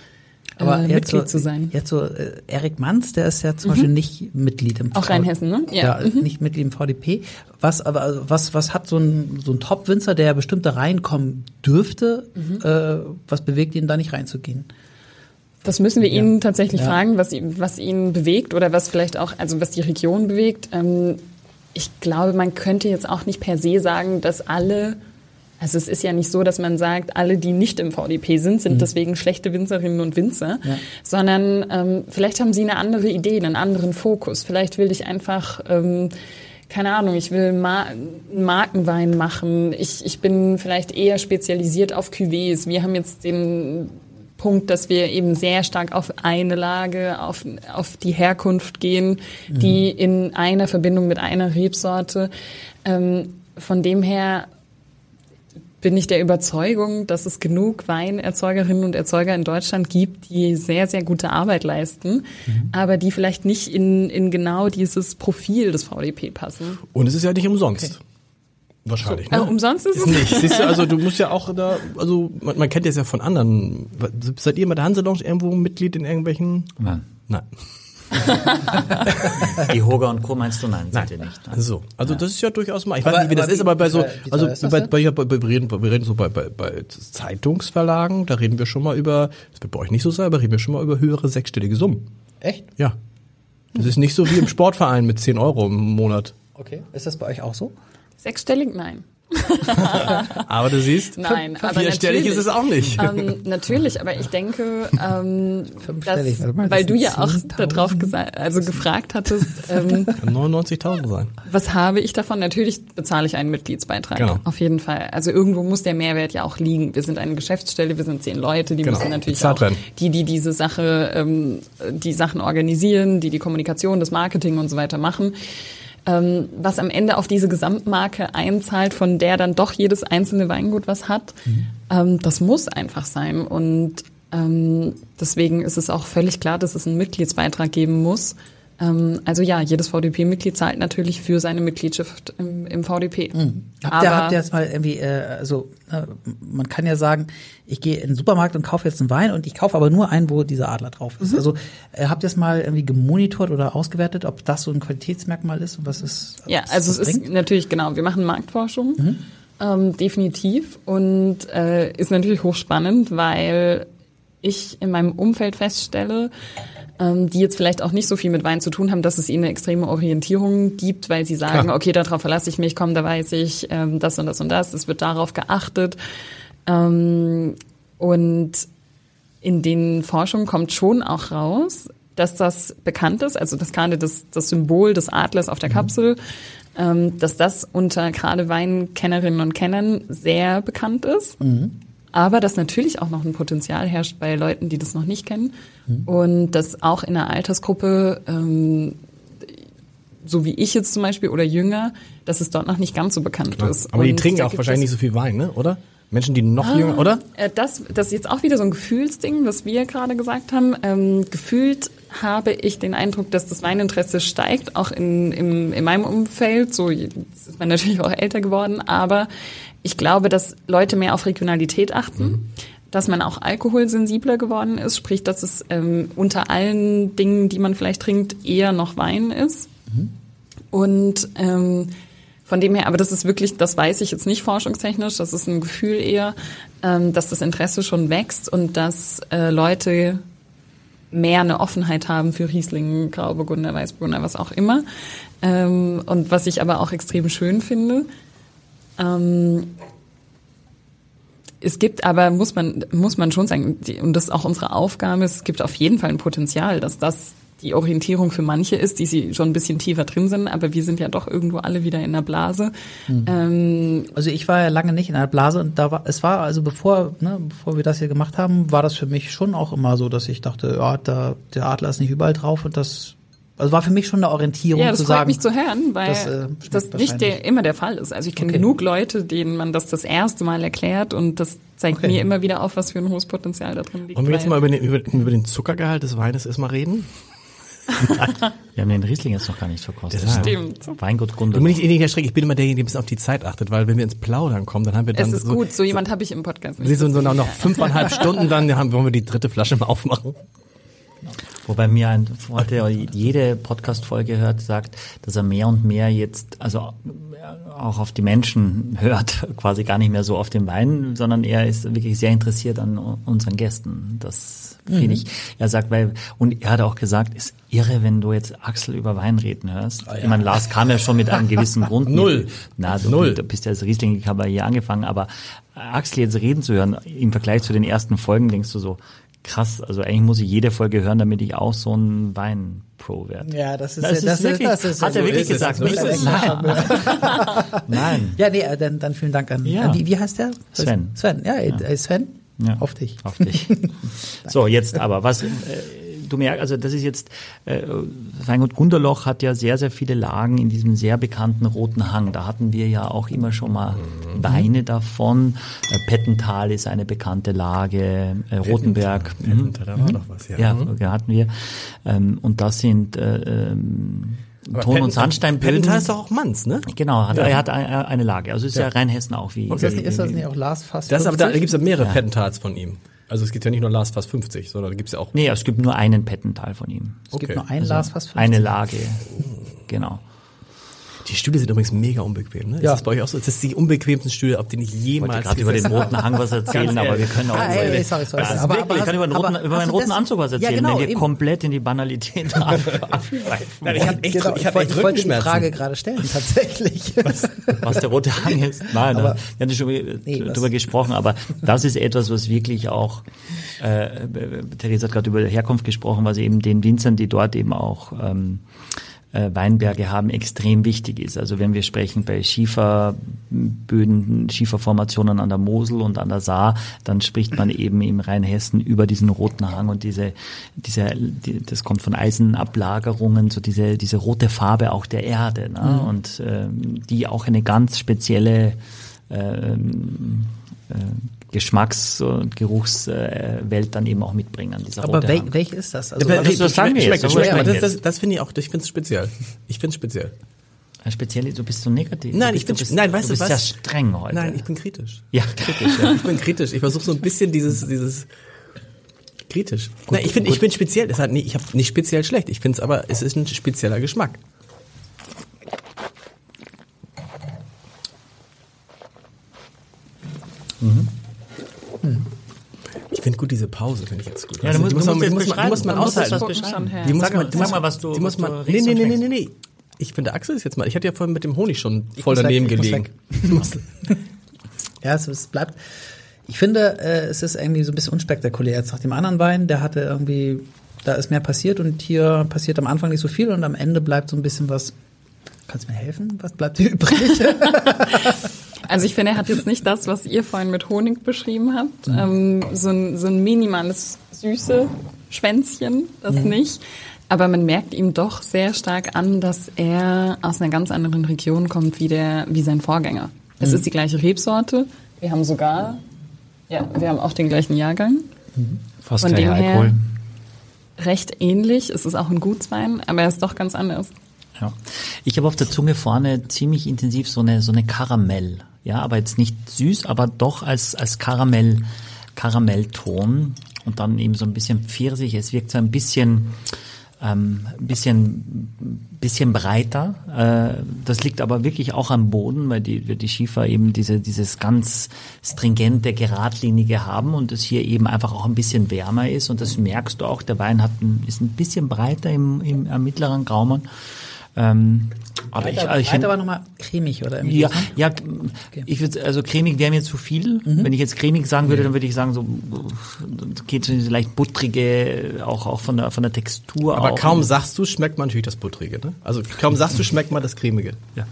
Aber äh, jetzt Mitglied so, zu sein. Jetzt so, äh, Erik Manns, der ist ja zum Beispiel nicht Mitglied im Auch Rheinhessen, ne? Ja, Ja. nicht Mitglied im VDP. Was, aber also was, was hat so ein, so ein Top-Winzer, der bestimmt da reinkommen dürfte, äh, was bewegt ihn da nicht reinzugehen? Das müssen wir ihn tatsächlich Ja. fragen, was ihn, was ihn bewegt oder was vielleicht auch, also was die Region bewegt. Ähm, ich glaube, man könnte jetzt auch nicht per se sagen, dass alle, also es ist ja nicht so, dass man sagt, alle, die nicht im VDP sind, sind deswegen schlechte Winzerinnen und Winzer, Ja. sondern ähm, vielleicht haben sie eine andere Idee, einen anderen Fokus. Vielleicht will ich einfach ähm, keine Ahnung, ich will Ma Markenwein machen. Ich, ich bin vielleicht eher spezialisiert auf Cuvées. Wir haben jetzt den Punkt, dass wir eben sehr stark auf eine Lage, auf, auf die Herkunft gehen, die in einer Verbindung mit einer Rebsorte. Ähm, von dem her bin ich der Überzeugung, dass es genug Weinerzeugerinnen und Erzeuger in Deutschland gibt, die sehr, sehr gute Arbeit leisten, aber die vielleicht nicht in, in genau dieses Profil des VDP passen. Und es ist ja nicht umsonst. Wahrscheinlich. Äh, Ne? umsonst ist Ist es nicht. Siehst du, also du musst ja auch da, also man, man kennt das ja von anderen. Seid ihr bei der Hanselounge irgendwo Mitglied in irgendwelchen? Nein. Nein. Die Hoger und Co. meinst du? Nein, seid ihr nicht. Nein. So, also das ist ja durchaus mal. Ich weiß Aber- nicht, wie das aber ist, wie- aber bei so, wie wie also bei, bei, bei, wir reden, wir reden so bei, bei, bei Zeitungsverlagen, da reden wir schon mal über, das wird bei euch nicht so sein, aber reden wir schon mal über höhere sechsstellige Summen. Echt? Ja. Das ist nicht so wie im Sportverein mit 10 Euro im Monat. Okay. Ist das bei euch auch so? Sechsstellig? Nein. Aber du siehst, Nein, aber vierstellig ist natürlich. es auch nicht. Ähm, natürlich, aber ich denke, ähm, dass, mal, das weil du ja auch 10.000. darauf gesagt, also gefragt hattest, ähm, Kann 99.000 sein. was habe ich davon? Natürlich bezahle ich einen Mitgliedsbeitrag. Genau. Auf jeden Fall. Also irgendwo muss der Mehrwert ja auch liegen. Wir sind eine Geschäftsstelle, wir sind zehn Leute, die Genau. müssen natürlich Bezahlt auch, werden. die, die diese Sache, ähm, die Sachen organisieren, die die Kommunikation, das Marketing und so weiter machen. Ähm, was am Ende auf diese Gesamtmarke einzahlt, von der dann doch jedes einzelne Weingut was hat, ähm, das muss einfach sein. Und ähm, deswegen ist es auch völlig klar, dass es einen Mitgliedsbeitrag geben muss. Ähm, also ja, jedes VDP-Mitglied zahlt natürlich für seine Mitgliedschaft im, im VDP. Habt ihr, habt ihr jetzt mal irgendwie, äh, also äh, man kann ja sagen, ich gehe in den Supermarkt und kaufe jetzt einen Wein und ich kaufe aber nur einen, wo dieser Adler drauf ist. Also äh, habt ihr es mal irgendwie gemonitort oder ausgewertet, ob das so ein Qualitätsmerkmal ist und was es Ja, was also es ist bringt? Mhm. natürlich genau, wir machen Marktforschung, ähm, definitiv. Und äh, ist natürlich hochspannend, weil ich in meinem Umfeld feststelle, ähm, die jetzt vielleicht auch nicht so viel mit Wein zu tun haben, dass es ihnen eine extreme Orientierung gibt, weil sie sagen, Klar. okay, darauf verlasse ich mich, komm, da weiß ich ähm, das und das und das, es wird darauf geachtet. Ähm, und in den Forschungen kommt schon auch raus, dass das bekannt ist, also das gerade das, das Symbol des Adlers auf der Kapsel, ähm, dass das unter gerade Weinkennerinnen und Kennern sehr bekannt ist. Aber dass natürlich auch noch ein Potenzial herrscht bei Leuten, die das noch nicht kennen. Und dass auch in der Altersgruppe, ähm, so wie ich jetzt zum Beispiel oder jünger, dass es dort noch nicht ganz so bekannt ist. Aber die Und trinken da auch wahrscheinlich nicht so viel Wein, ne? oder? Menschen, die noch jünger, oder? äh, Das, das ist jetzt auch wieder so ein Gefühlsding, was wir gerade gesagt haben. Ähm, gefühlt habe ich den Eindruck, dass das Weininteresse steigt, auch in, im, in meinem Umfeld. So jetzt ist man natürlich auch älter geworden, aber ich glaube, dass Leute mehr auf Regionalität achten. Dass man auch alkoholsensibler geworden ist, sprich, dass es ähm, unter allen Dingen, die man vielleicht trinkt, eher noch Wein ist. Und ähm, von dem her, aber das ist wirklich, das weiß ich jetzt nicht forschungstechnisch, das ist ein Gefühl eher, ähm, dass das Interesse schon wächst und dass äh, Leute mehr eine Offenheit haben für Riesling, Grauburgunder, Weißburgunder, was auch immer. Ähm, und was ich aber auch extrem schön finde. Ähm, es gibt aber, muss man, muss man schon sagen, die, und das ist auch unsere Aufgabe, es gibt auf jeden Fall ein Potenzial, dass das die Orientierung für manche ist, die sie schon ein bisschen tiefer drin sind, aber wir sind ja doch irgendwo alle wieder in der Blase. Ähm, Also ich war ja lange nicht in einer Blase und da war, es war also bevor, ne, bevor wir das hier gemacht haben, war das für mich schon auch immer so, dass ich dachte, ja, da, der Adler ist nicht überall drauf und das, also war für mich schon eine Orientierung ja, das zu freut sagen. mich zu hören, weil das, das, äh, schmeckt nicht der, immer der Fall ist. Also ich kenne Okay. genug Leute, denen man das das erste Mal erklärt und das zeigt Okay. mir immer wieder auf, was für ein hohes Potenzial da drin liegt. Wollen wir jetzt mal über den, über, über den Zuckergehalt des Weines erstmal reden? Wir haben den Riesling jetzt noch gar nicht verkostet. Deshalb. Stimmt. Weingut Du Grunde. bin ich eh nicht erschreckt, ich bin immer derjenige, der ein bisschen auf die Zeit achtet, weil wenn wir ins Plaudern kommen, dann haben wir dann Es ist so, gut, so jemand habe ich im Podcast nicht. siehst du, so nach noch fünfeinhalb Stunden, dann haben, wollen wir die dritte Flasche mal aufmachen. Wobei mir ein Freund, der jede Podcast-Folge hört, sagt, dass er mehr und mehr jetzt, also äh, auch auf die Menschen hört, quasi gar nicht mehr so auf den Wein, sondern er ist wirklich sehr interessiert an unseren Gästen. Das finde ich. Er sagt, weil, und er hat auch gesagt, ist irre, wenn du jetzt Axel über Wein reden hörst. Ich meine, Lars kam ja schon mit einem gewissen Grund. Null. Na, du, Null. bist ja als riesling hier angefangen, aber Axel jetzt reden zu hören, im Vergleich zu den ersten Folgen, denkst du so, krass, also eigentlich muss ich jede Folge hören, damit ich auch so ein Wein-Pro werde. Ja, das ist, Das ist das ist, wirklich- das ist hat er so wirklich gesagt, So ist es. Nein. Nein. Ja, nee, äh, dann, dann vielen Dank an, Ja. an wie, wie heißt der? Sven. Sven, ja, äh, Sven, Ja. auf dich. Auf dich. so, jetzt aber, was, äh, du merkst, also das ist jetzt, äh, Weingut Gunderloch hat ja sehr, sehr viele Lagen in diesem sehr bekannten roten Hang. Da hatten wir ja auch immer schon mal Weine davon. Äh, Pettental ist eine bekannte Lage, äh, Rotenberg. Mhm. Da war doch was, ja. Ja, Mhm. ja, hatten wir. Ähm, und das sind äh, ähm, Ton- und Sandsteinböden. Pettental ist doch auch Manns, ne? Genau, hat, er hat eine, eine Lage. Also ist ja, Ja. Rheinhessen auch wie. Ist das, nicht- ist das nicht auch Last Fast Das ist aber, da 50? gibt's ja mehrere Pentals von ihm. Also es gibt ja nicht nur Last Fast 50, sondern da gibt's ja auch. Nee, es gibt nur einen Pettental von ihm. Es gibt Okay. nur ein Lars fast 50. Eine Lage. Genau. Die Stühle sind übrigens mega unbequem, ne? Ja. Ist das bei euch auch so? Das ist die unbequemsten Stühle, auf denen ich Ich jemals wollte gerade über den roten Hang was erzählen, aber wir können auch Ah, über ey, den- sorry, sorry. Ist Aber- wirklich, aber ich kann über einen hast- roten, aber über hast einen du roten Anzug was Ja, erzählen, genau, wenn wir eben. komplett in die Banalität ab- abschweifen. Ich hab echt, Genau, ich ich, hab wollte- echt ich wollte die. Frage gerade stellen, tatsächlich. was der rote Hang ist. Nein, Aber- nein. wir hatten schon Nee, was- drüber gesprochen, aber das ist etwas, was wirklich auch, äh, Therese hat gerade über Herkunft gesprochen, was eben den Winzern, die dort eben auch ähm, äh, Weinberge haben, extrem wichtig ist. Also wenn wir sprechen bei Schieferböden, Schieferformationen an der Mosel und an der Saar, dann spricht man eben im Rheinhessen über diesen roten Hang und diese, diese, die, das kommt von Eisenablagerungen, so diese, diese rote Farbe auch der Erde, ne? und ähm, die auch eine ganz spezielle ähm, äh, Geschmacks- und Geruchswelt dann eben auch mitbringen. Dieser Aber wel, Hang. welche ist das? Also, Ja, das- das sagen wir schmeckt, jetzt, das, sprechen das, das finde ich auch, ich finde es speziell. Ich finde es speziell. Speziell, du bist so negativ. Nein, ich bin, du bist, nein, weißt du du bist was? sehr streng heute. Nein, ich bin kritisch. ja, Kritisch, ja. Ich bin kritisch. Ich versuche so ein bisschen dieses, dieses kritisch. Nein, ich finde, ich bin speziell. Das hat, nee, ich habe nicht speziell schlecht. Ich finde es aber, es ist ein spezieller Geschmack. Ich finde gut diese Pause, finde ich jetzt gut. Ja, Weißt du musst- du man, musst die jetzt muss man, die muss man beschreiben. Du musst aushalten. her. Die muss Sag man, mal- die sag muss- mal, was du- die muss man, du nee, nee, nee, nee, nee, nee. Ich finde, Axel ist jetzt mal, ich hatte ja vorhin mit dem Honig schon voll weg, daneben muss gelegen. Ja, es, es bleibt. Ich finde, äh, es ist irgendwie so ein bisschen unspektakulär. Jetzt nach dem anderen Wein, der hatte irgendwie, da ist mehr passiert und hier passiert am Anfang nicht so viel und am Ende bleibt so ein bisschen was. Kannst du mir helfen? Was bleibt hier übrig? Also ich finde, er hat jetzt nicht das, was ihr vorhin mit Honig beschrieben habt. Mhm. Ähm, so, ein, so ein minimales süße Schwänzchen, das Mhm. nicht. Aber man merkt ihm doch sehr stark an, dass er aus einer ganz anderen Region kommt wie, der, wie sein Vorgänger. Es Mhm. ist die gleiche Rebsorte. Wir haben sogar, ja, wir haben auch den gleichen Jahrgang. Fast Von dem her- Alkohol. Recht ähnlich. Es ist auch ein Gutswein, aber er ist doch ganz anders. Ja. Ich habe auf der Zunge vorne ziemlich intensiv so eine so eine Karamell. Ja, aber jetzt nicht süß, aber doch als als Karamell Karamellton und dann eben so ein bisschen Pfirsich. Es wirkt so ein bisschen ähm, bisschen bisschen breiter. Äh, das liegt aber wirklich auch am Boden, weil die weil die Schiefer eben diese dieses ganz stringente geradlinige haben und es hier eben einfach auch ein bisschen wärmer ist und das merkst du auch. Der Wein hat ein, ist ein bisschen breiter im, im, am mittleren Gaumen. Ähm, aber ich, also ich Weiter war nochmal cremig oder irgendwie. ja, so, ne? ja, ich würde also cremig wäre mir zu viel. Wenn ich jetzt cremig sagen würde, dann würde ich sagen so geht so in diese leicht buttrige, auch auch von der von der Textur. Aber auch. kaum sagst du, schmeckt man natürlich das Buttrige, ne? Also kaum sagst du, schmeckt man das Cremige. Ja,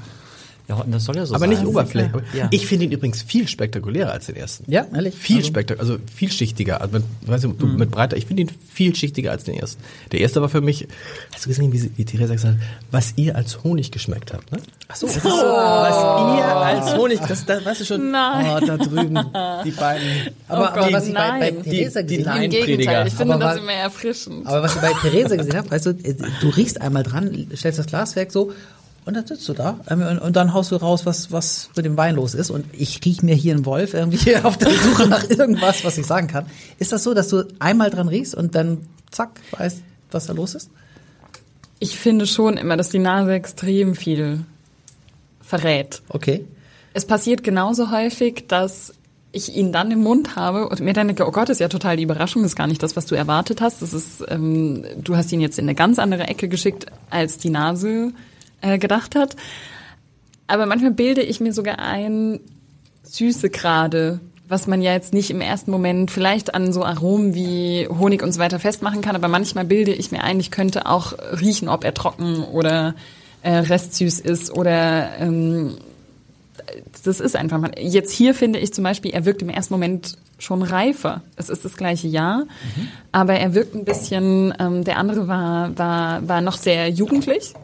ja das soll ja so Aber sein. nicht oberflächlich. Aber Ja. Ich finde ihn übrigens viel spektakulärer als den ersten. Ja, ehrlich? Viel Also- spektakulärer, also vielschichtiger. Also mit, weiß nicht, du, Mhm. mit breiter. Ich finde ihn vielschichtiger als den ersten. Der erste war für mich, hast du gesehen, wie, wie Theresa gesagt hat, was ihr als Honig geschmeckt habt, ne? Ach so, das ist so, was ihr als Honig, das, das weißt du schon. Nein. Oh, da drüben, die beiden. Aber, Oh aber Gott, was ich bei, bei nein. Theresa gesehen habe, Im. Gegenteil, ich finde Aber das wa- immer erfrischend. aber was ich bei Theresa gesehen habe, weißt du, du riechst einmal dran, stellst das Glas weg so und dann sitzt du da ähm, und, und dann haust du raus, was, was mit dem Wein los ist. Und ich riech mir hier einen Wolf irgendwie auf der Suche nach irgendwas, was ich sagen kann. Ist das so, dass du einmal dran riechst und dann zack, weißt, was da los ist? Ich finde schon immer, dass die Nase extrem viel verrät. Okay. Es passiert genauso häufig, dass ich ihn dann im Mund habe und mir dann denke, oh Gott, das ist ja total die Überraschung, das ist gar nicht das, was du erwartet hast. Das ist, ähm, du hast ihn jetzt in eine ganz andere Ecke geschickt, als die Nase äh, gedacht hat. Aber manchmal bilde ich mir sogar ein, Süße gerade, was man ja jetzt nicht im ersten Moment vielleicht an so Aromen wie Honig und so weiter festmachen kann, aber manchmal bilde ich mir ein, ich könnte auch riechen, ob er trocken oder äh, restsüß ist oder ähm, das ist einfach mal. Jetzt hier finde ich zum Beispiel, er wirkt im ersten Moment schon reifer. Es ist das gleiche Jahr, aber er wirkt ein bisschen. Ähm, der andere war war war noch sehr jugendlich,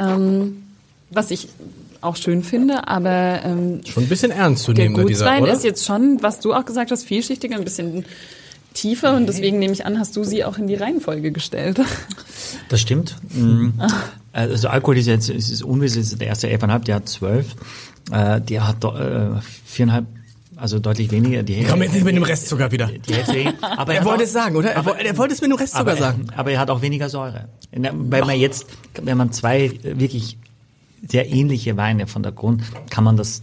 ähm, was ich auch schön finde. Aber ähm, Schon ein bisschen ernst zu der nehmen, ne, dieser, Gutswein oder? ist jetzt schon, was du auch gesagt hast, vielschichtiger, ein bisschen tiefer und deswegen nehme ich an, hast du sie auch in die Reihenfolge gestellt. Das stimmt. Mhm. Also Alkohol ist jetzt es ist unwesentlich, ist der erste 11,5, der hat 12. Äh, der hat äh, viereinhalb Also deutlich weniger. Die Komm jetzt nicht mit dem Restzucker wieder. Die Hälfte. Aber Er wollte auch- es sagen, oder? Er, woll- er wollte es mit dem Restzucker aber, sagen. aber er hat auch weniger Säure. Weil man jetzt, wenn man zwei äh, wirklich sehr ähnliche Weine von der Grund, kann man das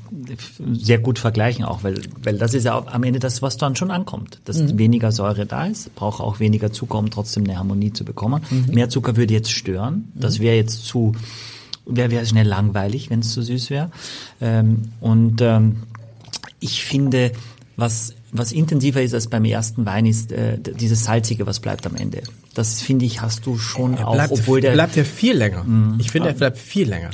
sehr gut vergleichen auch, weil, weil das ist ja auch am Ende das, was dann schon ankommt. Dass weniger Säure da ist, braucht auch weniger Zucker, um trotzdem eine Harmonie zu bekommen. Mehr Zucker würde jetzt stören. Das wäre jetzt zu, wäre wär schnell langweilig, wenn es zu süß wäre. Ähm, und ähm, ich finde, was, was intensiver ist als beim ersten Wein, ist äh, dieses Salzige, was bleibt am Ende. Das finde ich, hast du schon auch, bleibt, obwohl der bleibt ja viel länger. Ich finde, er bleibt viel länger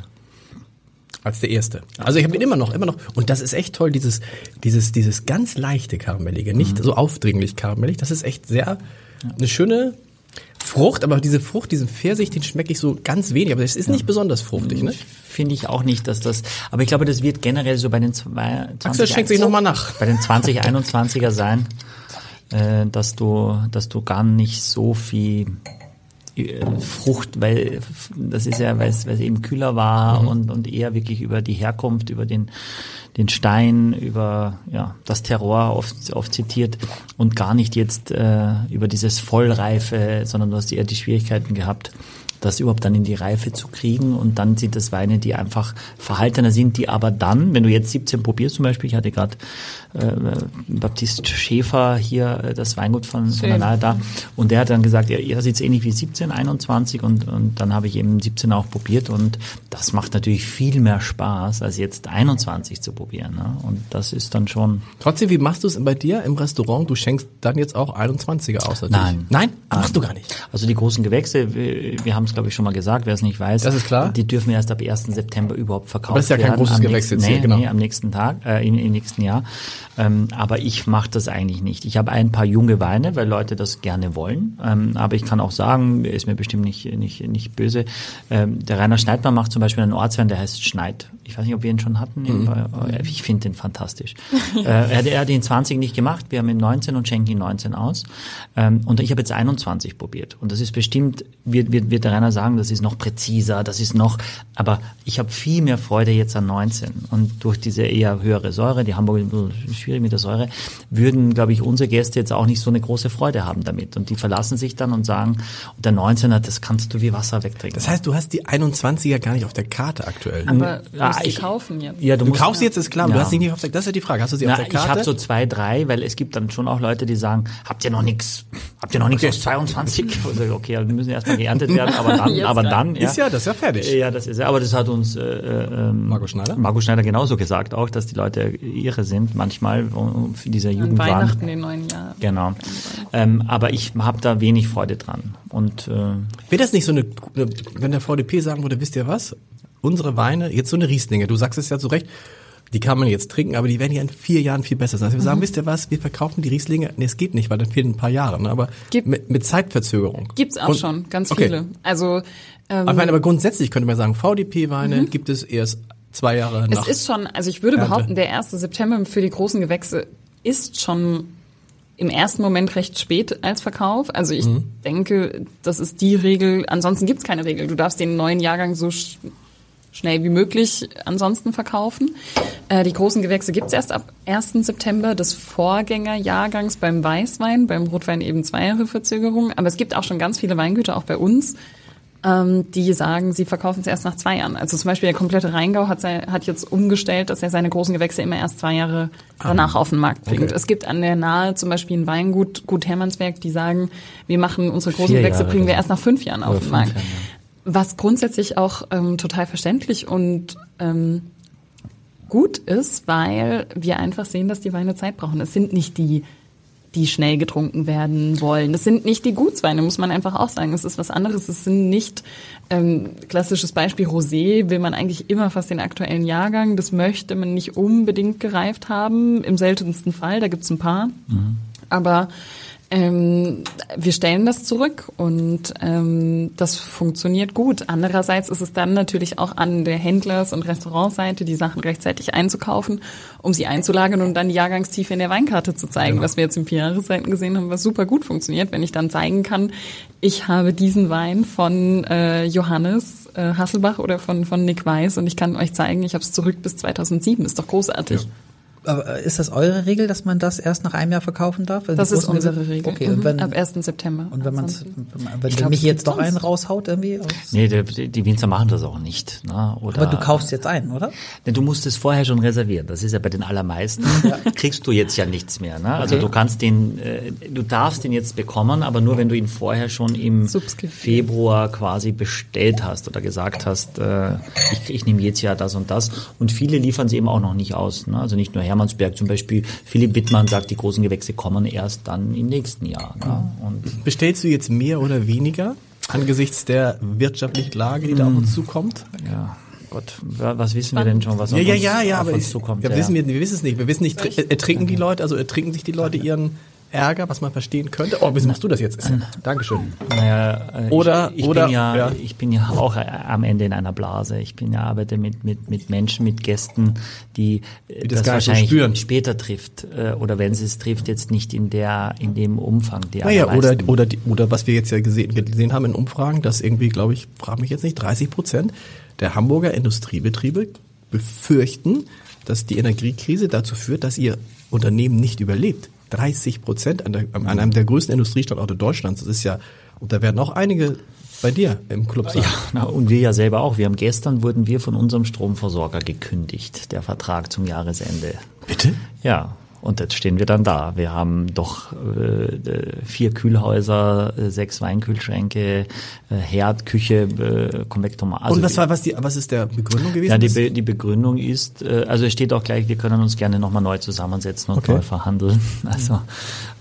als der erste. Also ich habe ihn immer noch, immer noch. Und das ist echt toll, dieses, dieses, dieses ganz leichte Karamellige, nicht so aufdringlich karamellig. Das ist echt sehr eine schöne Frucht, aber diese Frucht, diesen Pfirsich, den schmecke ich so ganz wenig. Aber es ist nicht besonders fruchtig, ne? finde ich auch nicht, dass das, aber ich glaube, das wird generell so bei den zwei, 20, Axel schenkt sich noch mal nach. bei den 2021er sein, äh, dass du, dass du gar nicht so viel äh, Frucht, weil das ist ja, weil es, weil es eben kühler war Mhm. und, und eher wirklich über die Herkunft, über den, den Stein, über ja, das Terror oft, oft zitiert und gar nicht jetzt äh, über dieses Vollreife, sondern du hast eher die Schwierigkeiten gehabt, das überhaupt dann in die Reife zu kriegen. Und dann sind das Weine, die einfach verhaltener sind, die aber dann, wenn du jetzt 17 probierst zum Beispiel, ich hatte gerade äh, Baptist Schäfer hier, äh, das Weingut von, von der Nahe da und der hat dann gesagt, er, er sieht ähnlich wie 17, 21 und, und dann habe ich eben 17 auch probiert und das macht natürlich viel mehr Spaß, als jetzt 21 zu probieren ne? und das ist dann schon Trotzdem, wie machst du es bei dir im Restaurant? Du schenkst dann jetzt auch 21er aus, natürlich. Nein. Nein? Machst du gar nicht. Also die großen Gewächse, wir, wir haben es glaube ich schon mal gesagt, wer es nicht weiß, Das ist klar. die dürfen erst ab 1. September überhaupt verkauft Aber das ist ja kein werden. großes Am Gewächs nächsten, jetzt nee, hier, genau. Nee, am nächsten Tag, äh, im, im nächsten Jahr. Ähm, aber ich mache das eigentlich nicht. Ich habe ein paar junge Weine, weil Leute das gerne wollen. Ähm, aber ich kann auch sagen, ist mir bestimmt nicht, nicht, nicht böse. Ähm, der Rainer Schneidmann macht zum Beispiel einen Ortswein, der heißt Schneid. Ich weiß nicht, ob wir ihn schon hatten. Mhm. Ich finde den fantastisch. äh, er, hat- er hat ihn 20 nicht gemacht. Wir haben ihn 19 und schenken ihn 19 aus. Ähm, und ich habe jetzt 21 probiert. Und das ist bestimmt, wird, wird, wird der Rainer sagen, das ist noch präziser, das ist noch, aber ich habe viel mehr Freude jetzt an 19. Und durch diese eher höhere Säure, die Hamburger sind ein bisschen schwierig mit der Säure, würden, glaube ich, unsere Gäste jetzt auch nicht so eine große Freude haben damit. Und die verlassen sich dann und sagen, und der 19er, das kannst du wie Wasser wegtrinken. Das heißt, du hast die 21er gar nicht auf der Karte aktuell. Aber Ja, musst ich- kaufen jetzt. ja, Du musst- kaufst sie jetzt, ist klar, Ja. du hast sie nicht auf der, das ist ja die Frage. Hast du sie Na, auf der ich Karte? habe so zwei, drei, weil es gibt dann schon auch Leute, die sagen, habt ihr noch nichts, habt ihr noch nichts aus 22? Also, okay, die müssen erstmal geerntet werden, aber dann, Jetzt aber dann, ja. Ist ja, das ist ja fertig. Ja, das ist ja, aber das hat uns äh, äh, ähm, Marco Schneider? Marco Schneider genauso gesagt auch, dass die Leute irre sind manchmal für diese An Jugendwahn. Weihnachten, den neuen Jahr. Genau. Ähm, aber ich habe da wenig Freude dran. Und äh, Wäre das nicht so eine, wenn der VDP sagen würde, wisst ihr was? Unsere Weine, jetzt so eine Rieslinge, du sagst es ja zu Recht, die kann man jetzt trinken, aber die werden ja in vier Jahren viel besser sein. Also wir Mhm. sagen, wisst ihr was, wir verkaufen die Rieslinge, nee, es geht nicht, weil dann fehlen ein paar Jahre, ne? aber Gibt- mit, mit Zeitverzögerung. Gibt's auch Und- schon, ganz okay. viele. Also ähm, Aber meine, aber grundsätzlich könnte man sagen, VDP-Weine gibt es erst zwei Jahre nach. Mhm. Es ist schon, also ich würde behaupten, der 1. September für die großen Gewächse ist schon im ersten Moment recht spät als Verkauf. Also ich Mhm. denke, das ist die Regel. Ansonsten gibt's keine Regel. Du darfst den neuen Jahrgang so schnell wie möglich ansonsten verkaufen. Äh, die großen Gewächse gibt's erst ab 1. September des Vorgängerjahrgangs beim Weißwein, beim Rotwein eben zwei Jahre Verzögerung. Aber es gibt auch schon ganz viele Weingüter, auch bei uns, ähm, die sagen, sie verkaufen es erst nach zwei Jahren. Also zum Beispiel der komplette Rheingau hat, sei, hat jetzt umgestellt, dass er seine großen Gewächse immer erst zwei Jahre danach auf den Markt bringt. Okay. Es gibt an der Nahe zum Beispiel ein Weingut, Gut Hermannsberg, die sagen, wir machen unsere großen Vier Gewächse, Jahre bringen wir erst nach fünf Jahren auf den Markt. Jahren, Was grundsätzlich auch ähm, total verständlich und ähm, gut ist, weil wir einfach sehen, dass die Weine Zeit brauchen. Es sind nicht die, die schnell getrunken werden wollen. Es sind nicht die Gutsweine, muss man einfach auch sagen. Es ist was anderes. Es sind nicht ähm, klassisches Beispiel Rosé will man eigentlich immer fast den aktuellen Jahrgang. Das möchte man nicht unbedingt gereift haben. Im seltensten Fall, da gibt's ein paar. Aber ähm, wir stellen das zurück und ähm, das funktioniert gut. Andererseits ist es dann natürlich auch an der Händlers- und Restaurantseite, die Sachen rechtzeitig einzukaufen, um sie einzulagern und dann die Jahrgangstiefe in der Weinkarte zu zeigen, was wir jetzt im Vierjahreszeiten gesehen haben, was super gut funktioniert, wenn ich dann zeigen kann, ich habe diesen Wein von äh, Johannes äh, Hasselbach oder von, von Nick Weiß und ich kann euch zeigen, ich habe es zurück bis 2007. Ist doch großartig. Aber äh, ist das eure Regel, dass man das erst nach einem Jahr verkaufen darf? Also Das ist unsere Regel. Okay, Mhm. wenn, Ab 1. September. und wenn man wenn der glaub, mich es jetzt doch einen raushaut irgendwie? Aus, Nee, die, die Winzer machen das auch nicht. Ne? Oder, aber du kaufst jetzt ein, oder? Nee, du musst es vorher schon reservieren. Das ist ja bei den allermeisten. Kriegst du jetzt ja nichts mehr. Ne? Also du kannst den, äh, du darfst den jetzt bekommen, aber nur wenn du ihn vorher schon im. Februar quasi bestellt hast oder gesagt hast, äh, ich, ich nehme jetzt ja das und das. Und viele liefern sie eben auch noch nicht aus. Ne? Also nicht nur Hermannsberg zum Beispiel. Philipp Wittmann sagt, die großen Gewächse kommen erst dann im nächsten Jahr. Ne? Und Bestellst du jetzt mehr oder weniger angesichts der wirtschaftlichen Lage, die da auf uns zukommt? ja, Gott, wa- was wissen wir denn schon, was Ja, auf ja, uns, ja, ja, auf aber uns zukommt? ja, wissen wir, wir wissen es nicht. Wir wissen nicht, tr- ertrinken die Leute, also ertrinken sich die Leute ihren Ärger, was man verstehen könnte. Oh, wieso machst du das jetzt? Dankeschön. Naja, äh, Oder- ich, ich oder- bin ja, ja. ich bin ja auch äh, am Ende in einer Blase. Ich bin ja arbeite mit mit mit Menschen, mit Gästen, die, äh, das das, so wahrscheinlich spüren. später trifft oder wenn sie es trifft, jetzt nicht in der in dem Umfang. Die Naja, oder, oder, die, oder was wir jetzt ja gesehen, gesehen haben in Umfragen, dass irgendwie, glaube ich, frage mich jetzt nicht, 30 Prozent der Hamburger Industriebetriebe befürchten, dass die Energiekrise dazu führt, dass ihr Unternehmen nicht überlebt. 30 Prozent an, der- an einem der größten Industriestandorte Deutschlands. Das ist ja, und da werden auch einige bei dir im Club sein. Na, und wir ja selber auch. Wir haben gestern wurden wir von unserem Stromversorger gekündigt, der Vertrag zum Jahresende. Bitte? Ja, und jetzt stehen wir dann da. Wir haben doch äh, vier Kühlhäuser, äh, sechs Weinkühlschränke, äh, Herd, Küche, äh, Konvektomat. Also und was war, was die, was ist der Begründung gewesen? ja, die, Be die Begründung ist, äh, also es steht auch gleich, wir können uns gerne nochmal neu zusammensetzen und Okay. neu verhandeln. Also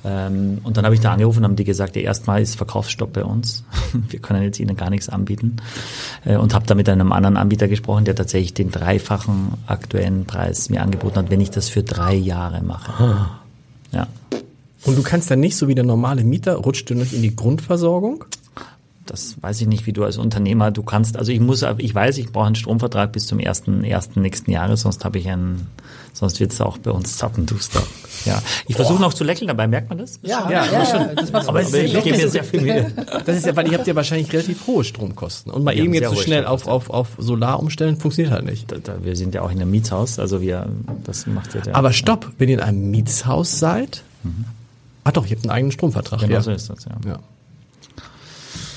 ähm, und dann habe ich da angerufen, haben die gesagt, ja, erstmal ist Verkaufsstopp bei uns. Wir können jetzt ihnen gar nichts anbieten. Äh, und habe da mit einem anderen Anbieter gesprochen, der tatsächlich den dreifachen aktuellen Preis mir angeboten hat, wenn ich das für drei Jahre mache. Ja. und du kannst dann nicht, so wie der normale Mieter, rutscht du nicht in die Grundversorgung? Das weiß ich nicht, wie du als Unternehmer, du kannst, also ich muss, ich weiß, ich brauche einen Stromvertrag bis zum ersten, ersten nächsten Jahres, sonst habe ich einen, sonst wird es auch bei uns zappenduster. Ja, ich versuche noch zu lächeln, dabei merkt man das? Ja, ja, ja, das machst du. Aber, ich gebe mir sehr viel Mühe. Das ist ja, weil ihr habt ja wahrscheinlich relativ hohe Stromkosten. Und mal eben jetzt so schnell auf, auf, auf Solar umstellen, funktioniert halt nicht. Da, da, wir sind ja auch in einem Mietshaus, also wir, das macht ja der. Aber stopp, wenn ihr in einem Mietshaus seid, ah doch, ihr habt einen eigenen Stromvertrag. genau ja. so ist das, ja. ja.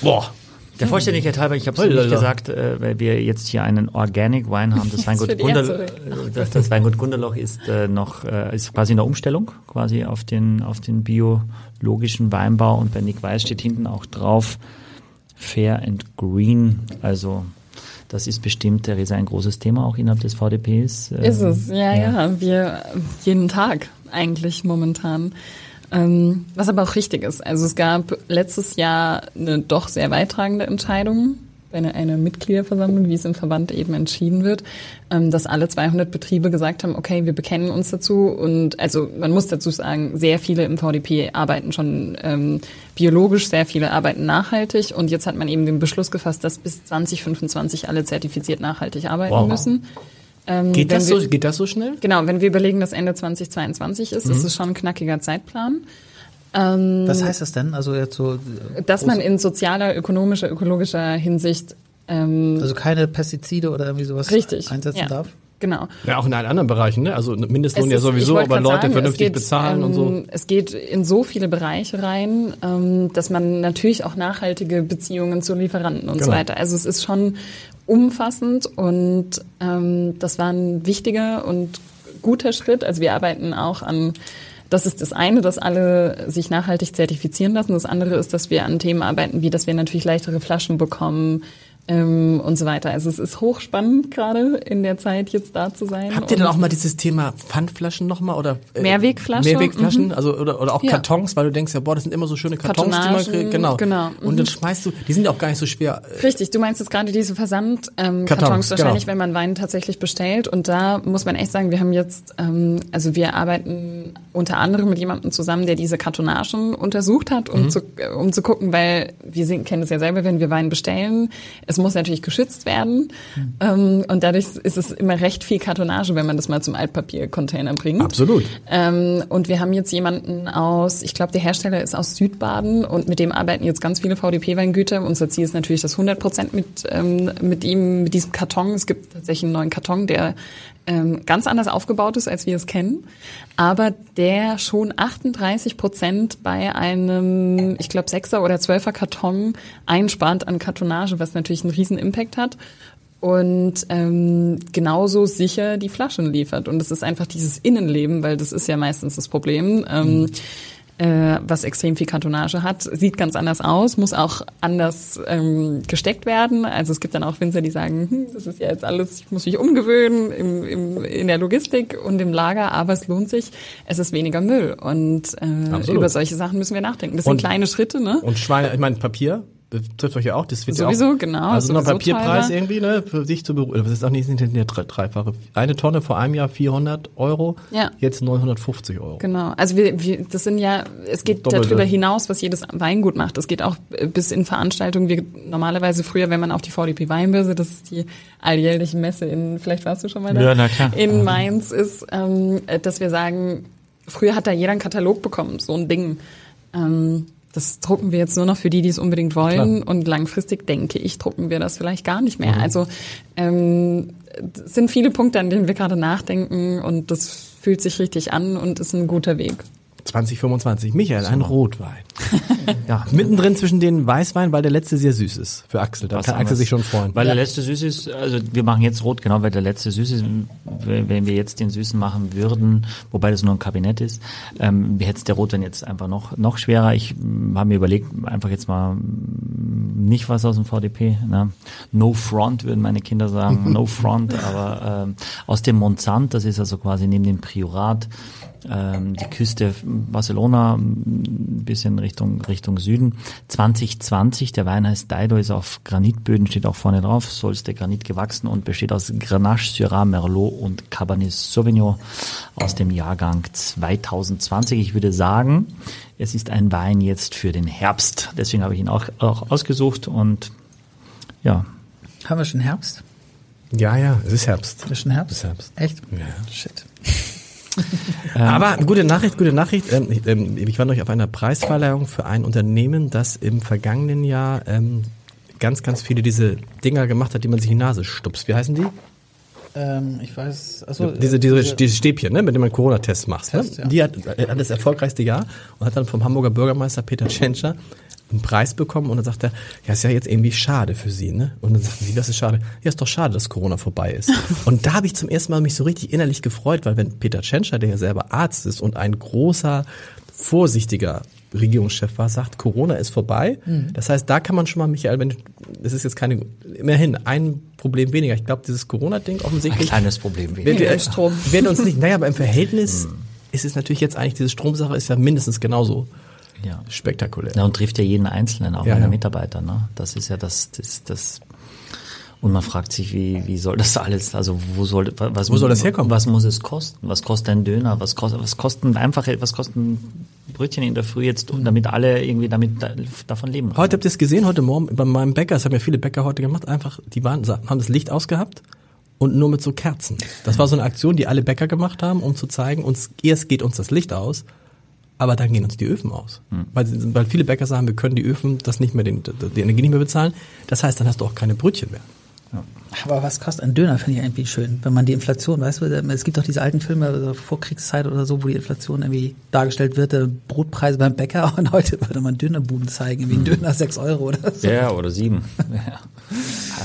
Boah. Der Vollständigkeit halber, ich habe es nicht gesagt, äh, weil wir jetzt hier einen Organic Wein haben. Das Weingut, äh, das, das Weingut Gunderloch ist äh, noch äh, ist quasi in der Umstellung, quasi auf den auf den biologischen Weinbau und bei Nick Weiß steht hinten auch drauf Fair and Green. Also das ist bestimmt, der ist ein großes Thema auch innerhalb des VDPs. Ist es, ja, ja, Wir jeden Tag eigentlich momentan. Ähm, was aber auch richtig ist. Also es gab letztes Jahr eine doch sehr weittragende Entscheidung bei einer, einer Mitgliederversammlung, wie es im Verband eben entschieden wird, ähm, dass alle 200 Betriebe gesagt haben, okay, wir bekennen uns dazu und also man muss dazu sagen, sehr viele im VDP arbeiten schon ähm, biologisch, sehr viele arbeiten nachhaltig und jetzt hat man eben den Beschluss gefasst, dass bis 2025 alle zertifiziert nachhaltig arbeiten Wow. müssen. Ähm, Geht das, wir- so, geht das so schnell? Genau, wenn wir überlegen, dass Ende 2022 ist, ist es schon ein knackiger Zeitplan. Was heißt das denn? Also jetzt so, Dass man in sozialer, ökonomischer, ökologischer Hinsicht ähm, also keine Pestizide oder irgendwie sowas richtig einsetzen ja, darf? Genau. Ja, auch in allen anderen Bereichen, ne? Also Mindestlohn Es ja ist- ich sowieso, aber Leute sagen, vernünftig geht, bezahlen und so. ähm, Es geht in so viele Bereiche rein, ähm, dass man natürlich auch nachhaltige Beziehungen zu Lieferanten und so Genau. weiter. Also es ist schon umfassend und ähm, das war ein wichtiger und guter Schritt. Also wir arbeiten auch an das ist das eine, dass alle sich nachhaltig zertifizieren lassen. Das andere ist, dass wir an Themen arbeiten, wie dass wir natürlich leichtere Flaschen bekommen ähm, und so weiter. Also es ist hochspannend gerade in der Zeit jetzt da zu sein. Habt ihr denn Und- auch mal dieses Thema Pfandflaschen nochmal oder äh, Mehrwegflasche? Mehrwegflaschen, also oder, oder auch Ja. Kartons, weil du denkst ja, boah, das sind immer so schöne Kartons, die man Kartonagen, kriegt, genau. genau, Und dann schmeißt du, die sind ja auch gar nicht so schwer. äh, Richtig, du meinst jetzt gerade diese Versandkartons ähm, Kartons, Kartons wahrscheinlich, genau. wenn man Wein tatsächlich bestellt. Und da muss man echt sagen, wir haben jetzt, ähm, also wir arbeiten unter anderem mit jemandem zusammen, der diese Kartonagen untersucht hat, Mhm. um, zu, äh, um zu gucken, weil wir kennen es ja selber, wenn wir Wein bestellen, es Das muss natürlich geschützt werden. Ähm, und dadurch ist es immer recht viel Kartonage, wenn man das mal zum Altpapiercontainer bringt. Absolut. Ähm, und wir haben jetzt jemanden aus, ich glaube, der Hersteller ist aus Südbaden und mit dem arbeiten jetzt ganz viele VDP-Weingüter. Unser Ziel ist natürlich, dass 100 Prozent mit, ähm, mit ihm, mit diesem Karton, es gibt tatsächlich einen neuen Karton, der ganz anders aufgebaut ist, als wir es kennen, aber der schon 38 Prozent bei einem, ich glaube, Sechser oder Zwölfer Karton einspart an Kartonage, was natürlich einen riesen Impact hat und ähm, genauso sicher die Flaschen liefert. Und es ist einfach dieses Innenleben, weil das ist ja meistens das Problem. Ähm, äh, was extrem viel Kartonage hat, sieht ganz anders aus, muss auch anders ähm, gesteckt werden. Also es gibt dann auch Winzer, die sagen, hm, das ist ja jetzt alles, ich muss mich umgewöhnen im, im, in der Logistik und im Lager, aber es lohnt sich, es ist weniger Müll. Und äh, Absolut. über solche Sachen müssen wir nachdenken. Das Und- sind kleine Schritte, ne? Und Schweine, ich meine, Papier betrifft euch ja auch. Das wird ja Sowieso, auch, genau, Also noch Papierpreis teurer. irgendwie, ne, für sich zu beruhigen. Das ist auch nicht der drei- dreifache. Eine Tonne vor einem Jahr 400 Euro, Ja. jetzt 950 Euro. Genau. Also wir, wir, das sind ja, es geht Doppelte. darüber hinaus, was jedes Weingut macht. Es geht auch äh, bis in Veranstaltungen. Wir normalerweise früher, wenn man auf die VDP Weinbörse, das ist die alljährliche Messe in, vielleicht warst du schon mal da, Ja, na klar. in Mainz ist, ähm, äh, dass wir sagen, früher hat da jeder einen Katalog bekommen, so ein Ding. Ähm, das drucken wir jetzt nur noch für die, die es unbedingt wollen. Und langfristig denke ich, drucken wir das vielleicht gar nicht Mhm. mehr. Also ähm, es sind viele Punkte, an denen wir gerade nachdenken und das fühlt sich richtig an und ist ein guter Weg. 2025. Michael, ein Rotwein. Ja, Mittendrin zwischen den Weißwein, weil der letzte sehr süß ist. Für Axel. Da Was kann Axel anderes. sich schon freuen. Weil der letzte süß ist, also wir machen jetzt rot, genau, weil der letzte süß ist. Wenn wir jetzt den süßen machen würden, wobei das nur ein Kabinett ist, ähm, hätte es der Rotwein jetzt einfach noch noch schwerer. Ich ähm, habe mir überlegt, einfach jetzt mal ähm, nicht was aus dem VDP. Ne? No front würden meine Kinder sagen, no front, aber ähm, aus dem Montsant, das ist also quasi neben dem Priorat ähm, die Küste Barcelona, ein bisschen Richtung, Richtung Süden. 2020, der Wein heißt Daido, ist auf Granitböden, steht auch vorne drauf, Solste Granit gewachsen und besteht aus Grenache, Syrah, Merlot und Cabernet Sauvignon aus dem Jahrgang 2020. Ich würde sagen, es ist ein Wein jetzt für den Herbst. Deswegen habe ich ihn auch, auch ausgesucht und ja, Haben wir schon Herbst? Ja, ja, es ist Herbst. Ist schon Herbst? Es ist Herbst. Echt? Ja. Shit. Aber gute Nachricht, gute Nachricht. Ähm, ich, ähm, ich war neulich auf einer Preisverleihung für ein Unternehmen, das im vergangenen Jahr ähm, ganz, ganz viele diese Dinger gemacht hat, die man sich in die Nase stupst. Wie heißen die? Ähm, ich weiß, also diese, diese, diese Stäbchen, ne, mit denen man Corona-Tests macht. Ne? Ja. Die hat, äh, hat das erfolgreichste Jahr und hat dann vom Hamburger Bürgermeister Peter Tschentscher einen Preis bekommen und dann sagt er, ja, ist ja jetzt irgendwie schade für Sie, ne? Und dann sagt sie, was ist schade? Ja, ist doch schade, dass Corona vorbei ist. und da habe ich zum ersten Mal mich so richtig innerlich gefreut, weil wenn Peter Tschentscher, der ja selber Arzt ist und ein großer, vorsichtiger Regierungschef war, sagt, Corona ist vorbei. Das heißt, da kann man schon mal, Michael, wenn, das ist jetzt keine, immerhin ein Problem weniger. Ich glaube, dieses Corona-Ding ein offensichtlich kleines Problem. wird, Ja, Strom. wird uns nicht, naja, aber im Verhältnis ist es natürlich jetzt eigentlich, diese Stromsache ist ja mindestens genauso Ja. spektakulär. Ja, und trifft ja jeden Einzelnen, auch Ja, meine ja. Mitarbeiter. Ne? Das ist ja das, das, das. Und man fragt sich, wie, wie soll das alles, also wo soll, was, Wo soll das herkommen? Was muss es kosten? Was kostet ein Döner? Was kostet, was kosten einfache, was kosten Brötchen in der Früh jetzt, damit alle irgendwie damit da, davon leben können? Heute habt ihr es gesehen, heute Morgen bei meinem Bäcker, das haben ja viele Bäcker heute gemacht, einfach, die waren, haben das Licht ausgehabt und nur mit so Kerzen. Das war so eine Aktion, die alle Bäcker gemacht haben, um zu zeigen, uns, erst geht uns das Licht aus, aber dann gehen uns die Öfen aus. Weil, weil viele Bäcker sagen, wir können die Öfen das nicht mehr, den, die Energie nicht mehr bezahlen. Das heißt, dann hast du auch keine Brötchen mehr. Aber was kostet ein Döner, finde ich irgendwie schön. Wenn man die Inflation, weißt du, es gibt doch diese alten Filme also Vorkriegszeit oder so, wo die Inflation irgendwie dargestellt wird, äh, Brotpreise beim Bäcker und heute würde man Dönerbuden zeigen, irgendwie ein Döner 6 Euro oder so. Ja, oder sieben. Ja.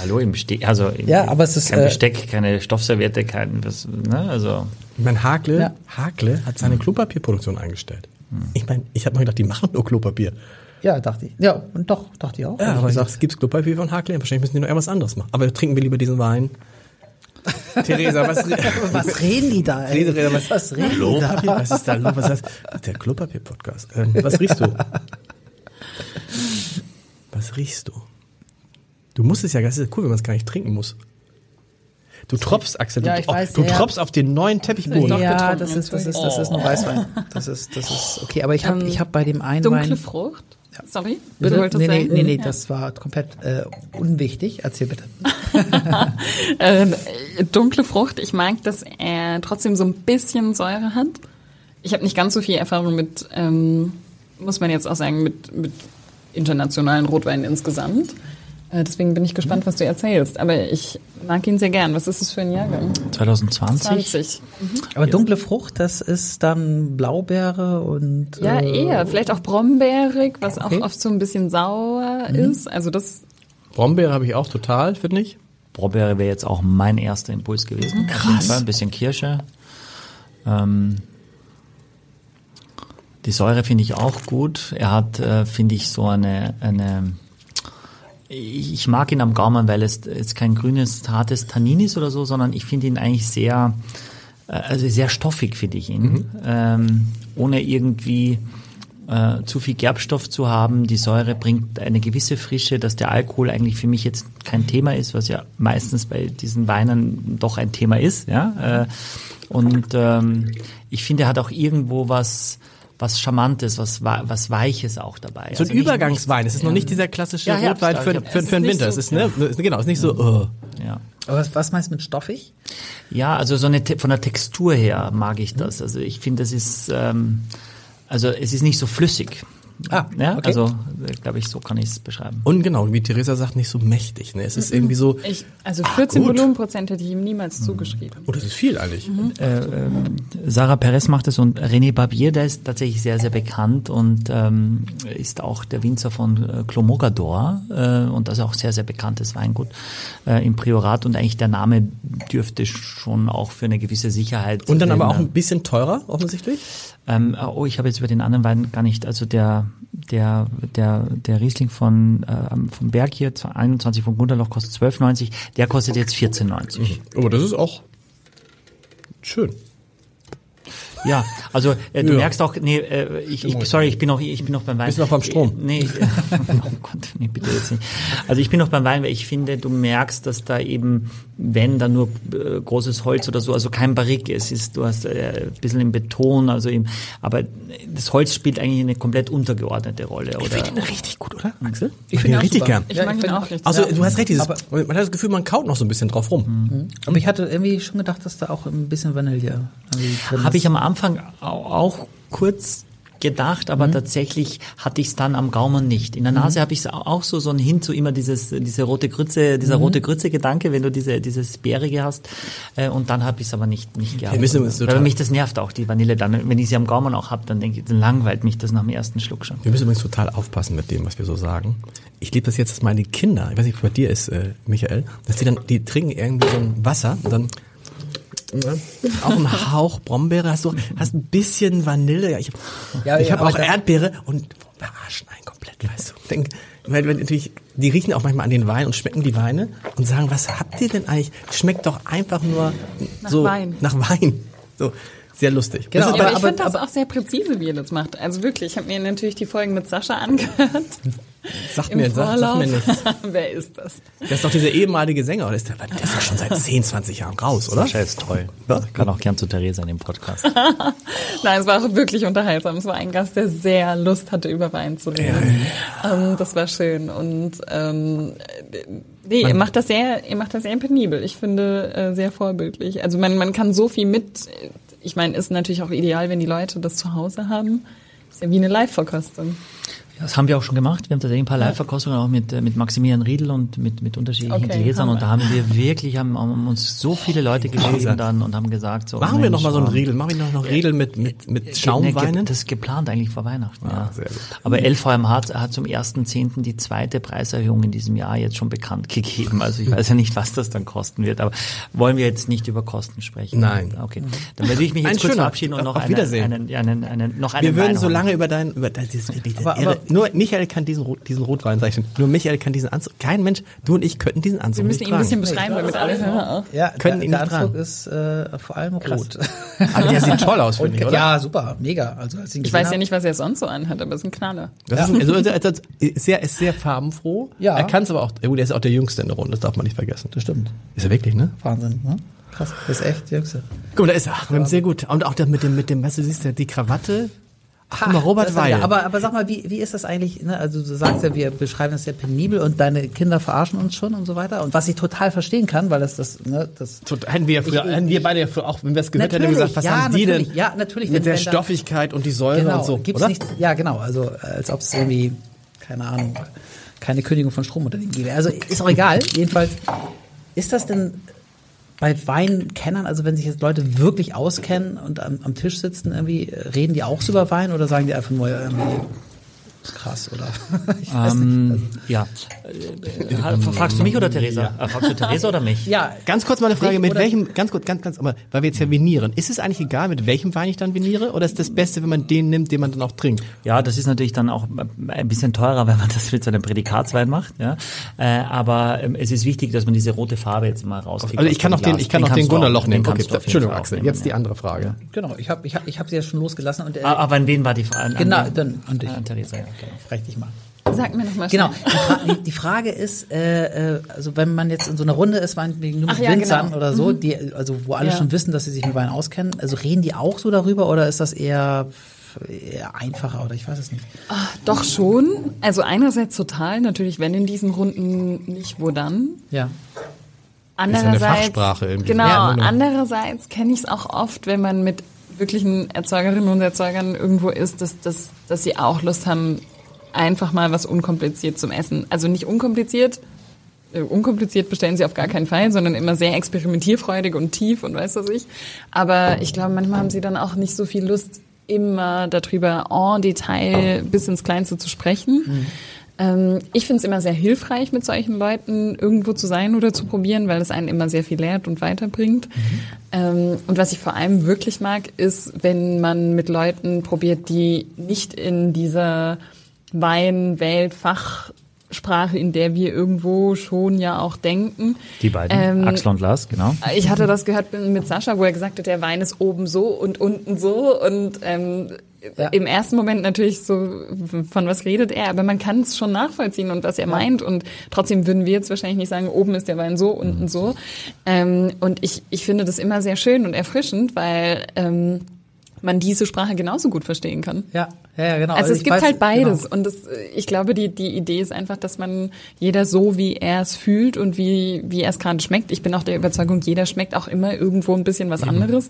Hallo im Besteck, also im, Ja, aber es ist, kein äh, Besteck, keine Stoffserviette, kein, was, ne, also. Ich meine, Hakle, Ja. Hakle hat seine Klopapierproduktion eingestellt. Ich meine, ich habe mal gedacht, die machen nur Klopapier. Ja, dachte ich. Ja, und doch, dachte ich auch. Ja, aber ich es gibt Klopapier von Hakle, wahrscheinlich müssen die noch irgendwas anderes machen. Aber trinken wir lieber diesen Wein. Theresa, was, was reden die da? Ey? Theresa, was, was reden die da? Klopapier? Was ist da los? Was ist das? Der Klopapier-Podcast. Ähm, was riechst du? Was riechst du? Du musst es ja, das ist cool, wenn man es gar nicht trinken muss. Du tropfst, Axel, Ja, du, ich weiß, du ja, ja. tropfst auf den neuen Teppichboden. Ja, das ist, das ist, das ist nur Weißwein. Das ist, das ist okay. Aber ich habe, Ähm, ich habe bei dem einen Dunkle Wein, Frucht. ja, Sorry, Bitte? wolltest nee, nee, nee, nee, Ja. das war komplett äh, unwichtig. Erzähl bitte. Äh, dunkle Frucht, ich mag, dass er trotzdem so ein bisschen Säure hat. Ich habe nicht ganz so viel Erfahrung mit, ähm, muss man jetzt auch sagen, mit, mit internationalen Rotweinen insgesamt. Äh, deswegen bin ich gespannt, was du erzählst. Aber ich mag ihn sehr gern. Was ist es für ein Jahrgang? 2020. 20. Aber dunkle Frucht, das ist dann Blaubeere und Ja, äh, eher. Vielleicht auch brombeerig, was Okay. auch oft so ein bisschen sauer ist. Also das Brombeere habe ich auch total, finde ich. Brombeere wäre jetzt auch mein erster Impuls gewesen. Krass. Ein bisschen Kirsche. Ähm, die Säure finde ich auch gut. Er hat, äh, finde ich, so eine, eine ich mag ihn am Gaumen, weil es jetzt kein grünes, hartes Tannin ist oder so, sondern ich finde ihn eigentlich sehr, äh, also sehr stoffig finde ich ihn. Ähm, ohne irgendwie äh, zu viel Gerbstoff zu haben. Die Säure bringt eine gewisse Frische, dass der Alkohol eigentlich für mich jetzt kein Thema ist, was ja meistens bei diesen Weinen doch ein Thema ist. Ja? Äh, und ähm, ich finde, er hat auch irgendwo was was Charmantes, was, wa- was Weiches auch dabei. So ein Also Übergangswein. Es ist noch nicht dieser klassische Ja, Rotwein für, also für, es für den ist Winter. nicht Es so- ist, ne, ist- genau, es ist nicht so, oh. Ja. Aber was, was meinst du mit stoffig? Ja, also so eine von der Textur her mag ich das. Also ich finde, das ist ähm, also es ist nicht so flüssig. Ah, ja, okay. also glaube ich, so kann ich es beschreiben. Und genau, wie Theresa sagt, nicht so mächtig. Ne? Es ist irgendwie so, ich, also 14 gut. Volumenprozent hätte ich ihm niemals zugeschrieben. oh, das ist viel eigentlich. Sarah Perez macht es und René Barbier, der ist tatsächlich sehr, sehr bekannt und ähm, ist auch der Winzer von äh, Clomogador äh, und das ist auch sehr, sehr bekanntes Weingut äh, im Priorat und eigentlich der Name dürfte schon auch für eine gewisse Sicherheit. Und dann aber auch er- ein bisschen teurer, offensichtlich. Ähm, oh, ich habe jetzt über den anderen Wein gar nicht, also der der der der Riesling von ähm, vom Berg hier 21 von Gunderloch kostet 12,90, der kostet jetzt 14,90. Aber das ist auch schön. Ja, also äh, du Ja. merkst auch, nee, äh, ich, ich, sorry, ich bin noch, ich bin noch beim Wein. Bist noch beim Strom? Äh, Nee, ich, oh Gott, nee, bitte jetzt nicht. Also ich bin noch beim Wein, weil ich finde, du merkst, dass da eben, wenn dann nur äh, großes Holz oder so, also kein Barrique, es ist, du hast äh, ein bisschen im Beton, also eben, aber das Holz spielt eigentlich eine komplett untergeordnete Rolle, oder? richtig gut, oder, Axel? Ich find finde ihn auch richtig super. gern. Ich Ja, mag ich ihn auch richtig. Also Ja. du hast recht, dieses, Aber- man hat das Gefühl, man kaut noch so ein bisschen drauf rum. Aber ich hatte irgendwie schon gedacht, dass da auch ein bisschen Vanille drin Habe ist. ich am Anfang au- auch kurz gedacht, aber tatsächlich hatte ich es dann am Gaumen nicht. In der Nase habe ich es auch so so ein Hin zu immer dieses diese rote Grütze, dieser rote Grütze Gedanke, wenn du diese dieses bärige hast äh, und dann habe ich es aber nicht nicht gehabt. müssen uns total- Weil mich das nervt auch die Vanille dann, wenn ich sie am Gaumen auch habe, dann denke ich, dann langweilt mich das nach dem ersten Schluck schon. Wir müssen übrigens total aufpassen mit dem, was wir so sagen. Ich liebe das jetzt, dass meine Kinder, ich weiß nicht, wie bei dir ist, äh, Michael, dass die dann, die trinken irgendwie so ein Wasser und dann ne, auch ein Hauch Brombeere, hast du, hast ein bisschen Vanille. Ja, ich Ja, ich ja, habe aber auch Erdbeere und verarschen einen komplett, weißt du. Denk, weil, weil natürlich, die riechen auch manchmal an den Wein und schmecken die Weine und sagen, was habt ihr denn eigentlich? Schmeckt doch einfach nur Nach so Wein. nach Wein. So sehr lustig. Genau, Das ist Ja, bei- aber ich aber- finde das aber- auch sehr präzise, wie ihr das macht. Also wirklich, ich habe mir natürlich die Folgen mit Sascha angehört. Sag Im mir, sag, sag Vorlauf. mir nichts. Wer ist das? Das ist doch dieser ehemalige Sänger, oder? Ist der, der ist doch schon seit 10, 20 Jahren raus, oder? Sascha ist toll. Ich kann auch gern zu Theresa in dem Podcast. Nein, es war auch wirklich unterhaltsam. Es war ein Gast, der sehr Lust hatte, über Wein zu reden. Ähm, das war schön. Und ähm, nee, ihr macht das sehr, ihr macht das sehr penibel. Ich finde äh, sehr vorbildlich. Also man, man kann so viel mit. Ich meine, ist natürlich auch ideal, wenn die Leute das zu Hause haben. Ist ja wie eine Live-Verkostung. Das haben wir auch schon gemacht. Wir haben tatsächlich ein paar Live-Verkostungen auch mit, äh, mit Maximilian Riedel und mit, mit unterschiedlichen Okay, Gläsern. Und da haben wir wirklich, haben, haben uns so viele Leute geschrieben dann und haben gesagt, so. Machen wir noch mal so einen Mensch, Riedel. Machen wir noch, noch Riedel mit, mit, mit Ne, Schaumweinen? Das ist geplant eigentlich vor Weihnachten, ja. sehr gut. Aber LVM hat, hat zum 1.10. die zweite Preiserhöhung in diesem Jahr jetzt schon bekannt gegeben. Also ich weiß ja nicht, was das dann kosten wird, aber wollen wir jetzt nicht über Kosten sprechen? Nein. Okay. Dann würde ich mich Ein jetzt kurz schöner. verabschieden und noch Auf einen, Wiedersehen. einen, einen, einen, noch einen Wir würden Wein so holen. lange über dein, über das ist wirklich Aber- irre. aber- Nur Michael kann diesen, diesen Rotwein zeichnen. Nur Michael kann diesen Anzug. Kein Mensch, du und ich könnten diesen Anzug Wir müssen nicht ihn ein bisschen tragen. beschreiben, damit alle hören. Ja, Können der, ihn der nicht Anzug tragen. ist äh, vor allem rot. Aber der sieht toll aus, finde ich, oder? ja, super, mega. Also als ich weiß ja nicht, was er sonst so anhat, aber es ist ein Knaller. Das ist, ein, also, also, also, ist sehr, ist sehr farbenfroh. Ja. Er kann es aber auch, gut, er ist auch der Jüngste in der Runde, das darf man nicht vergessen. Das stimmt. Ist er wirklich, ne? Wahnsinn, ne? Krass, das ist echt die Jüngste. Guck mal, da ist er. Sehr gut. Und auch das mit dem, mit dem, weißt du, siehst du, die Krawatte. Mal, Robert ja- Weil. Aber, aber sag mal, wie, wie ist das eigentlich? Ne? Also du sagst ja, wir beschreiben das sehr penibel und deine Kinder verarschen uns schon und so weiter. Und was ich total verstehen kann, weil das das, ne, das Tot- Hätten wir ja früher, Ich- hätten wir beide ja früher auch, wenn wir es gehört hätten, gesagt, was ja, haben die denn ja, natürlich, mit wenn- der wenn Stoffigkeit und die Säure genau, und so, gibt's oder? nicht, ja genau, also als ob es irgendwie, keine Ahnung, keine Kündigung von Stromunternehmen gäbe. Also ist auch egal. Jedenfalls, ist das denn bei Weinkennern, also wenn sich jetzt Leute wirklich auskennen und am, am Tisch sitzen, irgendwie, äh, reden die auch so über Wein oder sagen die einfach nur, irgendwie, ist krass, oder? ich weiß nicht. Ähm, ja. Äh, fragst du mich oder Theresa? Äh, Fragst du Theresa oder mich? Ja, Ganz kurz mal eine Frage, mit welchem, ganz kurz, ganz, ganz, aber weil wir jetzt ja vinieren, ist es eigentlich egal, mit welchem Wein ich dann viniere oder ist das Beste, wenn man den nimmt, den man dann auch trinkt? Ja, das ist natürlich dann auch ein bisschen teurer, wenn man das mit so einem Prädikatswein macht. Ja. Äh, aber ähm, es ist wichtig, dass man diese rote Farbe jetzt mal rauskriegt. Also ich kann auch den, ich kann auch den kannst du Gunderloch nehmen. den Okay, jeden Entschuldigung, Axel, auch jetzt nehmen, die ja. andere Frage. genau, ich habe ich hab, ich hab sie ja schon losgelassen und äh, Aber an wen war die Frage? Genau, an, dann an dich. An Theresa, ja. Genau. frech dich mal. Sag mir noch mal Genau. schnell. Die, Fra die, die Frage ist, äh, äh, also wenn man jetzt in so einer Runde ist, meinetwegen nur mit Ach ja, Winzern genau. oder so, die, also wo alle Ja. schon wissen, dass sie sich mit Wein auskennen, also reden die auch so darüber oder ist das eher, eher einfacher oder ich weiß es nicht. Doch schon. Also einerseits total, natürlich, wenn in diesen Runden nicht, wo dann. Ja. eine Andererseits, Fachsprache irgendwie. Genau, Ja, genau. andererseits kenne ich es auch oft, wenn man mit wirklichen Erzeugerinnen und Erzeugern irgendwo ist, dass, dass, dass sie auch Lust haben, einfach mal was unkompliziert zum Essen. Also nicht unkompliziert, äh, unkompliziert bestellen sie auf gar keinen Fall, sondern immer sehr experimentierfreudig und tief und weiß was ich. Aber ich glaube, manchmal haben sie dann auch nicht so viel Lust, immer darüber en Detail bis ins Kleinste zu sprechen. Ähm, ich finde es immer sehr hilfreich, mit solchen Leuten irgendwo zu sein oder zu probieren, weil es einen immer sehr viel lehrt und weiterbringt. Ähm, und was ich vor allem wirklich mag, ist, wenn man mit Leuten probiert, die nicht in dieser Wein-Welt-Fachsprache, in der wir irgendwo schon ja auch denken. Die beiden, Ähm, Axel und Lars, genau. Ich hatte das gehört mit Sascha, wo er gesagt hat, der Wein ist oben so und unten so und ähm, Ja. im ersten Moment natürlich so, von was redet er, aber man kann es schon nachvollziehen und was er meint und trotzdem würden wir jetzt wahrscheinlich nicht sagen, oben ist der Wein so, unten so. Ähm, und ich, ich finde das immer sehr schön und erfrischend, weil ähm, man diese Sprache genauso gut verstehen kann. Ja, ja, ja genau. Also es ich gibt weiß- halt beides Genau. und das, ich glaube, die, die Idee ist einfach, dass man jeder so, wie er es fühlt und wie, wie er es gerade schmeckt. Ich bin auch der Überzeugung, jeder schmeckt auch immer irgendwo ein bisschen was anderes,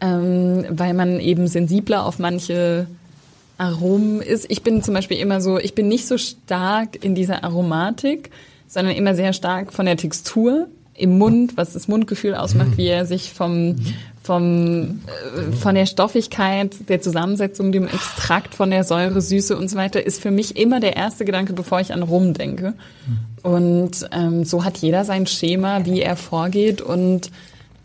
ähm, weil man eben sensibler auf manche Aromen ist. Ich bin zum Beispiel immer so, ich bin nicht so stark in dieser Aromatik, sondern immer sehr stark von der Textur im Mund, was das Mundgefühl ausmacht, wie er sich vom, vom, äh, von der Stoffigkeit, der Zusammensetzung, dem Extrakt, von der Säure, Süße und so weiter, ist für mich immer der erste Gedanke, bevor ich an Rum denke. Und ähm, so hat jeder sein Schema, wie er vorgeht und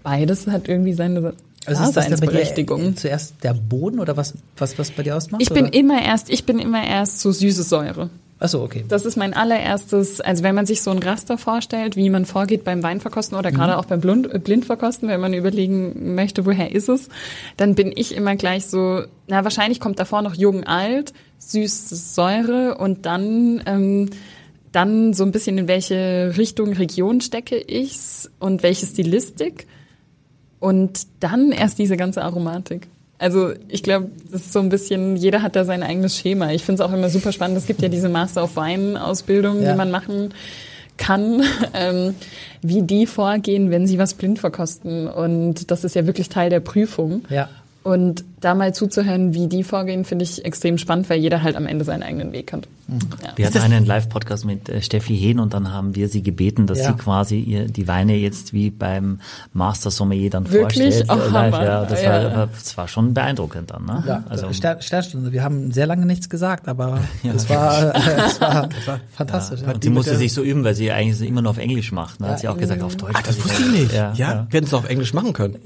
beides hat irgendwie seine Also ist das bei dir zuerst der Boden oder was, was, was bei dir ausmacht? Ich bin oder? immer erst, ich bin immer erst so süße Säure. Achso, okay. Das ist mein allererstes, also wenn man sich so ein Raster vorstellt, wie man vorgeht beim Weinverkosten oder gerade auch beim Blund, äh, Blindverkosten, wenn man überlegen möchte, woher ist es, dann bin ich immer gleich so, na wahrscheinlich kommt davor noch jung alt, süße Säure und dann ähm, dann so ein bisschen in welche Richtung, Region stecke ich's und welche Stilistik und dann erst diese ganze Aromatik. Also ich glaube, das ist so ein bisschen, jeder hat da sein eigenes Schema. Ich finde es auch immer super spannend. Es gibt ja diese Master of Wine Ausbildung, Ja. die man machen kann, ähm, wie die vorgehen, wenn sie was blind verkosten. Und das ist ja wirklich Teil der Prüfung. Ja. Und da mal zuzuhören, wie die vorgehen, finde ich extrem spannend, weil jeder halt am Ende seinen eigenen Weg hat. Ja. Wir hatten einen Live-Podcast mit äh, Steffi Hehn und dann haben wir sie gebeten, dass Ja. sie quasi ihr, die Weine jetzt wie beim Master Sommelier dann Wirklich? vorstellt. Oh, äh, live. Ja, das, Ja. War, das war schon beeindruckend dann. Ne? Ja, also, Stern, Sternstunde. Wir haben sehr lange nichts gesagt, aber es war, äh, es war fantastisch. Ja. und die musste sich so üben, weil sie eigentlich immer nur auf Englisch macht. Ne? Hat sie auch gesagt, auf Deutsch. Ach, das wusste ich nicht. Ja, Ja, ja. wir hätten es auf Englisch machen können.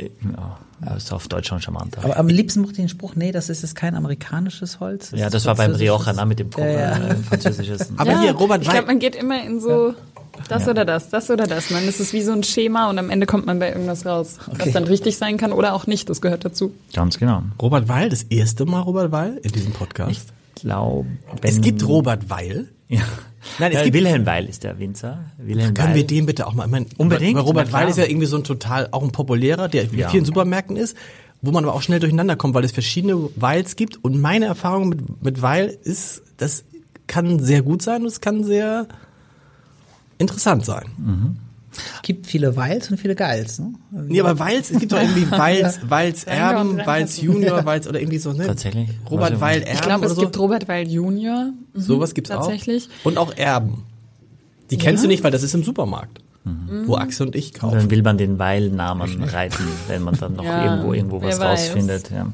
Ja, ist auf Deutsch schon charmanter. Aber am liebsten mochte ich den Spruch, nee, das ist jetzt kein amerikanisches Holz. ja, das war beim. Rioja, ne, mit dem Ja, ja. äh, französisches. Aber hier, Robert Ich glaube, man geht immer in so das oder das, das oder das. Man ist es wie so ein Schema und am Ende kommt man bei irgendwas raus, Okay. was dann richtig sein kann oder auch nicht. Das gehört dazu. Ganz genau. Robert Weil, das erste Mal Robert Weil in diesem Podcast. Ich glaube, es gibt Robert Weil. Ja. Nein, es ja, gibt- Wilhelm Weil ist der Winzer. Wilhelm Können Weil. wir den bitte auch mal, ich mein, Unbedingt, Weil Robert. Weil ist ja irgendwie so ein total, auch ein populärer, der in Ja. vielen Supermärkten ist. wo man aber auch schnell durcheinander kommt, weil es verschiedene Weils gibt. Und meine Erfahrung mit, mit Weil ist, das kann sehr gut sein und es kann sehr interessant sein. Es gibt viele Weils und viele Geils. Ne? Nee, aber Weils, es gibt doch irgendwie Weils, Weils Erben, Weils Junior, Weils oder irgendwie so, ne? Tatsächlich? Robert Also- Weil Erben Ich glaube, es so. gibt Robert Weil Junior. Mhm, Sowas gibt's tatsächlich. auch. Und auch Erben. Die kennst du nicht, weil das ist im Supermarkt. Mhm. Wo Axel und ich Und kaufen. dann will man den Weilnamen reiten, wenn man dann noch Ja, irgendwo irgendwo was rausfindet. Ja.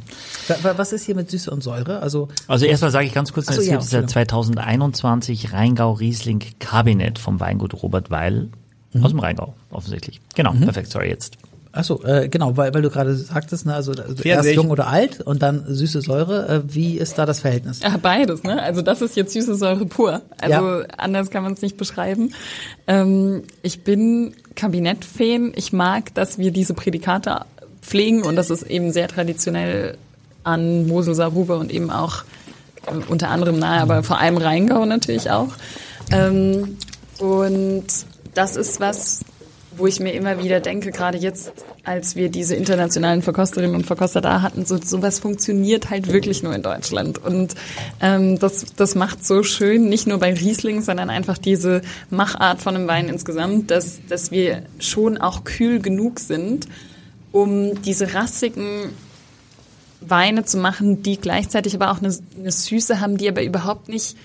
Wa- wa- Was ist hier mit Süße und Säure? Also Also erstmal sage ich ganz kurz, so, es ja, gibt seit 2021 Rheingau Riesling Kabinett vom Weingut Robert Weil aus dem Rheingau offensichtlich. Genau, perfekt, sorry jetzt. Achso, äh, genau, weil, weil du gerade sagtest, ne, also, also erst jung oder alt und dann süße Säure. Äh, wie ist da das Verhältnis? Ja, beides, ne? Also das ist jetzt süße Säure pur. Also Ja. anders kann man es nicht beschreiben. Ähm, ich bin Kabinett-Fan. Ich mag, dass wir diese Prädikate pflegen und das ist eben sehr traditionell an Mosel, Saarruwer und eben auch äh, unter anderem nahe, aber vor allem Rheingau natürlich auch. Ähm, und das ist was, wo ich mir immer wieder denke, gerade jetzt, als wir diese internationalen Verkosterinnen und Verkoster da hatten, so sowas funktioniert halt wirklich nur in Deutschland. Und ähm, das, das macht so schön, nicht nur bei Riesling, sondern einfach diese Machart von einem Wein insgesamt, dass, dass wir schon auch kühl genug sind, um diese rassigen Weine zu machen, die gleichzeitig aber auch eine, eine Süße haben, die aber überhaupt nicht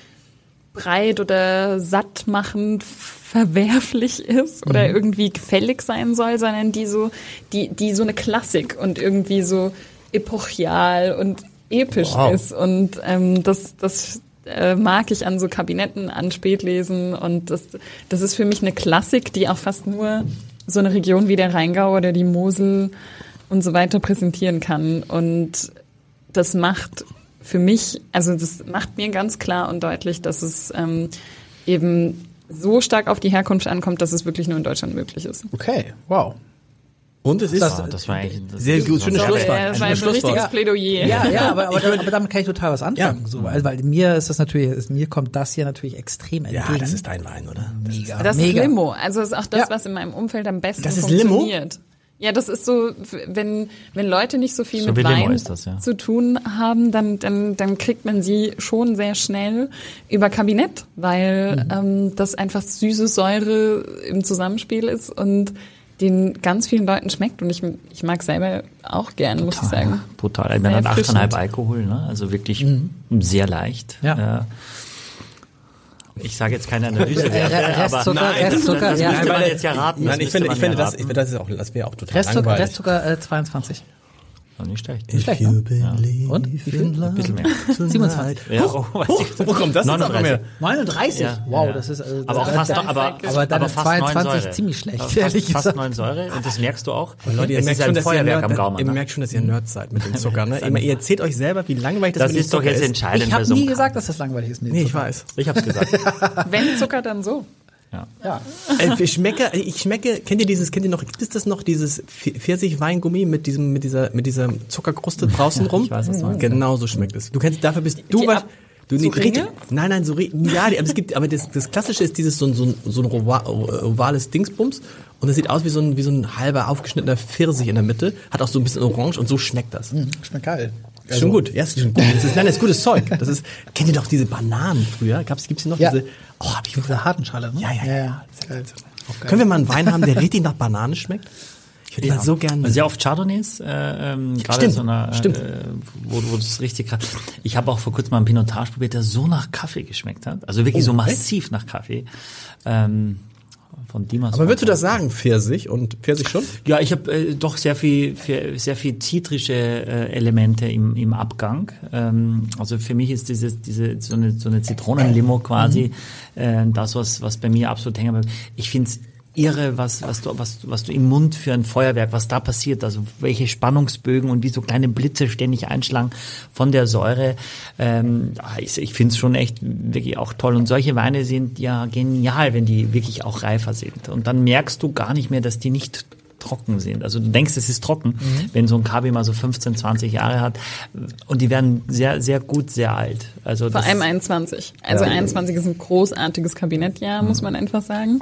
breit oder sattmachend verwerflich ist oder irgendwie gefällig sein soll, sondern die so, die, die so eine Klassik und irgendwie so epochial und episch Wow. ist. Und ähm, das, das äh, mag ich an so Kabinetten, an Spätlesen und das, das ist für mich eine Klassik, die auch fast nur so eine Region wie der Rheingau oder die Mosel und so weiter präsentieren kann. Und das macht für mich, also das macht mir ganz klar und deutlich, dass es ähm, eben so stark auf die Herkunft ankommt, dass es wirklich nur in Deutschland möglich ist. Okay, wow. Und es ist Das- das war eigentlich das sehr gut, schönes Schlusswort. das Ein war ein Schlusswort. richtiges Plädoyer. Ja, ja, aber, aber, aber damit kann ich total was anfangen. Ja. So, weil, weil mir ist das natürlich, ist, mir kommt das hier natürlich extrem entgegen. Ja, das ist dein Wein, oder? Das ist- mega. Das mega. ist Limo. Also das ist auch das, Ja. was in meinem Umfeld am besten Das ist Limo? Ja, das ist so, wenn, wenn Leute nicht so viel So mit Wein das, ja. zu tun haben, dann, dann, dann kriegt man sie schon sehr schnell über Kabinett, weil Mhm. ähm, das einfach süße Säure im Zusammenspiel ist und den ganz vielen Leuten schmeckt. Und ich, ich mag selber auch gern, muss ich sagen. Brutal. Man Sehr hat 8,5 erfrischend. Alkohol, ne? also wirklich sehr leicht. Ja. Äh, ich sage jetzt keine Analyse, Re- Restzucker, Nein, Restzucker, das ja. müsste man jetzt ja raten. Nein, das ich finde, ich finde das, ich finde, das ist auch, das wäre auch total Restzucker, langweilig. Restzucker äh, 22. raten. Nicht schlecht. Nicht schlecht, You ne? believe Und? Wie viel? Ein bisschen mehr. tonight. 27. Ja, oh, Huch, ich. wo kommt das jetzt aber 39. mehr? 39? Ja, wow, ja. das ist äh, Aber auch das- fast, das- aber, aber deine aber fast 9 22 Säure. ziemlich schlecht, Fast, ehrlich fast gesagt. 9 Säure und das merkst du auch. Leute, ihr es merkt ist schon, ein dass ihr, Feuerwerk am Nerd, Gaumen. ihr ne? merkt schon, dass ihr Nerds seid mit dem Zucker. Ne? Ihr erzählt euch selber, wie langweilig das, Das mit dem ist doch jetzt entscheidend. Ich habe nie gesagt, dass das langweilig ist. Nee, ich weiß. Ich hab's gesagt. Wenn Zucker, dann so. Ja. Ja. Äh, ich schmecke, ich schmecke, kennt ihr dieses, kennt ihr noch, gibt es das noch, dieses Pfirsich-Weingummi mit diesem, mit dieser, mit dieser Zuckerkruste draußen rum? ich weiß, was du. Genau so schmeckt es. Du kennst, dafür bist du was, du so nicht richtig, Ringe? nein, nein, so, ja, die- aber es gibt, aber das, das klassische ist dieses, so ein, so ein, so ein ova- ovales Dingsbums und das sieht aus wie so ein, wie so ein halber aufgeschnittener Pfirsich in der Mitte, hat auch so ein bisschen orange und so schmeckt das. Schmeckt geil. Ist schon gut, ja, ist schon gut. Das ist, nein, das ist gutes Zeug. Das ist, kennt ihr doch diese Bananen früher? Gab's, gibt's die noch? Ja. Diese, oh, hab ich Mit dieser harten Schale, ne? Ja, ja, ja. ja. Geil. Können wir mal einen Wein haben, der richtig nach Banane schmeckt? Ich würde mal so gerne. Sehr oft Chardonnays, äh, ähm, gerade Stimmt, so einer, stimmt. Äh, wo, wo das richtig krass. Ich habe auch vor kurzem mal einen Pinotage probiert, der so nach Kaffee geschmeckt hat. Also wirklich so massiv nach Kaffee. Ähm, von Dimas. Aber würdest du das sagen, Pfirsich und Pfirsich schon? Ja, ich habe äh, doch sehr viel, viel, sehr viel zitrische äh, Elemente im, im Abgang. Ähm, also für mich ist dieses, diese so eine, so eine Zitronenlimo quasi äh, das, was, was bei mir absolut hängen bleibt. Ich find's irre, was, was du, was, was du im Mund für ein Feuerwerk, was da passiert, also welche Spannungsbögen und wie so kleine Blitze ständig einschlagen von der Säure. Ähm, ich ich finde es schon echt wirklich auch toll. Und solche Weine sind ja genial, wenn die wirklich auch reifer sind. Und dann merkst du gar nicht mehr, dass die nicht trocken sind. Also du denkst, es ist trocken, wenn so ein Kabi mal so 15, 20 Jahre hat. Und die werden sehr, sehr gut, sehr alt. Also Vor allem 21. Also 21 ist ein großartiges Kabinettjahr, muss man einfach sagen.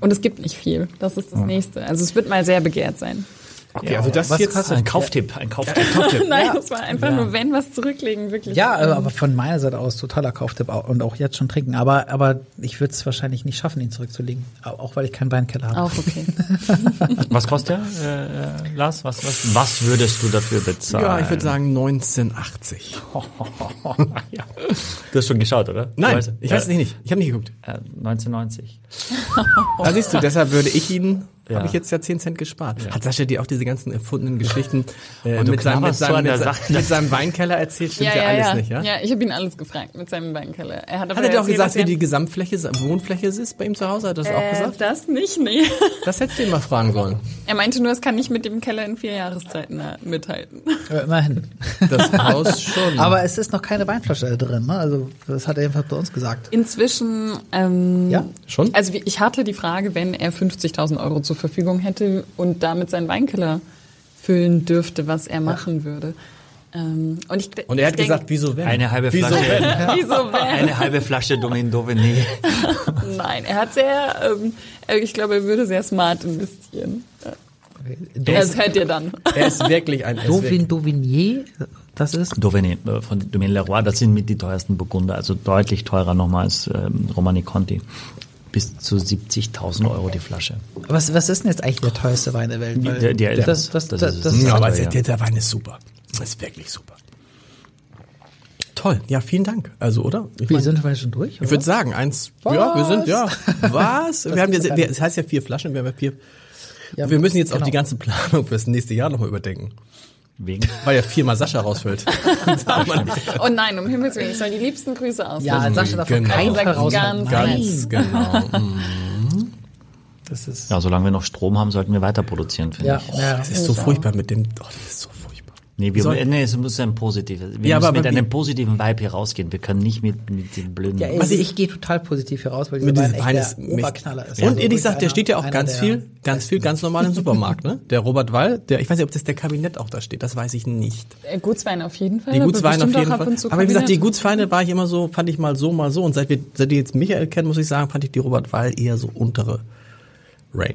Und es gibt nicht viel. Das ist das nächste. Also es wird mal sehr begehrt sein. Okay, also das Was jetzt kostet- Ein Kauftipp, ein Kauftipp. Nein, das war einfach nur, wenn was zurücklegen, wirklich. Ja, aber von meiner Seite aus totaler Kauftipp au- und auch jetzt schon trinken. Aber, aber ich würde es wahrscheinlich nicht schaffen, ihn zurückzulegen. Au- Auch weil ich keinen Weinkeller habe. Auch okay. Was kostet der, äh, Lars? Was, was, was würdest du dafür bezahlen? Ja, ich würde sagen 1980. ja. Du hast schon geschaut, oder? Nein, weißt- ich weiß es nicht. Ich habe nicht geguckt. Äh, 1990. Da siehst du, deshalb würde ich ihn, Ja. habe ich jetzt ja 10 Cent gespart. Hat Sascha dir auch diese ganzen erfundenen Geschichten äh, mit, seinem, mit, knabberst so seinem, an der mit, Sache. seinem, mit seinem Weinkeller erzählt? Stimmt ja, ja, ja, alles ja. nicht, ja? Ja, ich habe ihn alles gefragt mit seinem Weinkeller. Er hat, Hat er dir auch gesagt, dass wie er- die Gesamtfläche, Wohnfläche ist bei ihm zu Hause? Hat er das auch äh, gesagt? Das nicht, nee. Das hättest du ihn mal fragen sollen. Er meinte nur, es kann nicht mit dem Keller in vier Jahreszeiten äh, mithalten. Aber immerhin. Das Haus schon. Aber es ist noch keine Weinflasche drin. Ne? Also das hat er jedenfalls bei uns gesagt. Inzwischen, ähm, Ja, schon? Also ich hatte die Frage, wenn er 50.000 Euro zur Verfügung hätte und damit seinen Weinkeller füllen dürfte, was er machen würde. Ähm, und, ich, Und er hat denk, gesagt, wieso wenn? Eine halbe Wieso Flasche. wenn? Wieso wenn? Eine halbe Flasche Domaine Dauphiné. Nein, er hat sehr, ähm, äh, ich glaube, er würde sehr smart investieren. Das hört ihr dann. Er ist wirklich ein... Dauvin Dauvinier, das ist. Dauphiné äh, von Domaine Leroy, das sind mit die teuersten Burgunder, also deutlich teurer nochmal als ähm, Romani Conti. Bis zu 70.000 Euro die Flasche. Was, was ist denn jetzt eigentlich der teuerste Wein der Welt? Der- der- das, das, das das, ist das. Ja, aber der, der Wein ist super. Das ist wirklich super. Toll. Ja, vielen Dank. Also, oder? Ich Wie mein- sind wir schon durch? Ich oder? würde sagen, eins. Ja, wir sind, ja. Was? wir haben ist jetzt, das wir, es heißt ja vier Flaschen, wir haben ja vier. Ja, wir müssen jetzt auch genau. die ganze Planung fürs nächste Jahr nochmal überdenken. Wegen. Weil ja viermal Sascha rausfällt. Oh nein, um Himmels Willen, ich soll die liebsten Grüße ausrichten. Ja, Sascha darf Genau. keinen raus. ganz, Ganz genau. Mm. Das ist, Ja, solange wir noch Strom haben, sollten wir weiter produzieren, finde ja, ich. ja. Das ist so furchtbar mit dem. Oh, das ist so furchtbar. Nee, wir, Soll- nee, es muss ein positives. Wir Ja, müssen aber mit wie- einem positiven Vibe hier rausgehen. Wir können nicht mit, mit dem blöden. Ja, also ich gehe total positiv heraus, weil dieser Wein Wein der ist Oberknaller ist. Und Also ehrlich gesagt, der steht ja auch ganz der viel, ganz viel, ganz normal im Supermarkt, ne? Der Robert Wall, der, ich weiß nicht, ob das der Kabinett auch da steht, das weiß ich nicht. Äh, Gutswein auf jeden Fall. Die aber Gutsweine auf jeden Fall. Aber wie gesagt, die. Gutsweine war ich immer so, fand ich mal so, mal so. Und seit wir, seit wir jetzt Michael kennen, muss ich sagen, fand ich die Robert Wall eher so untere Range.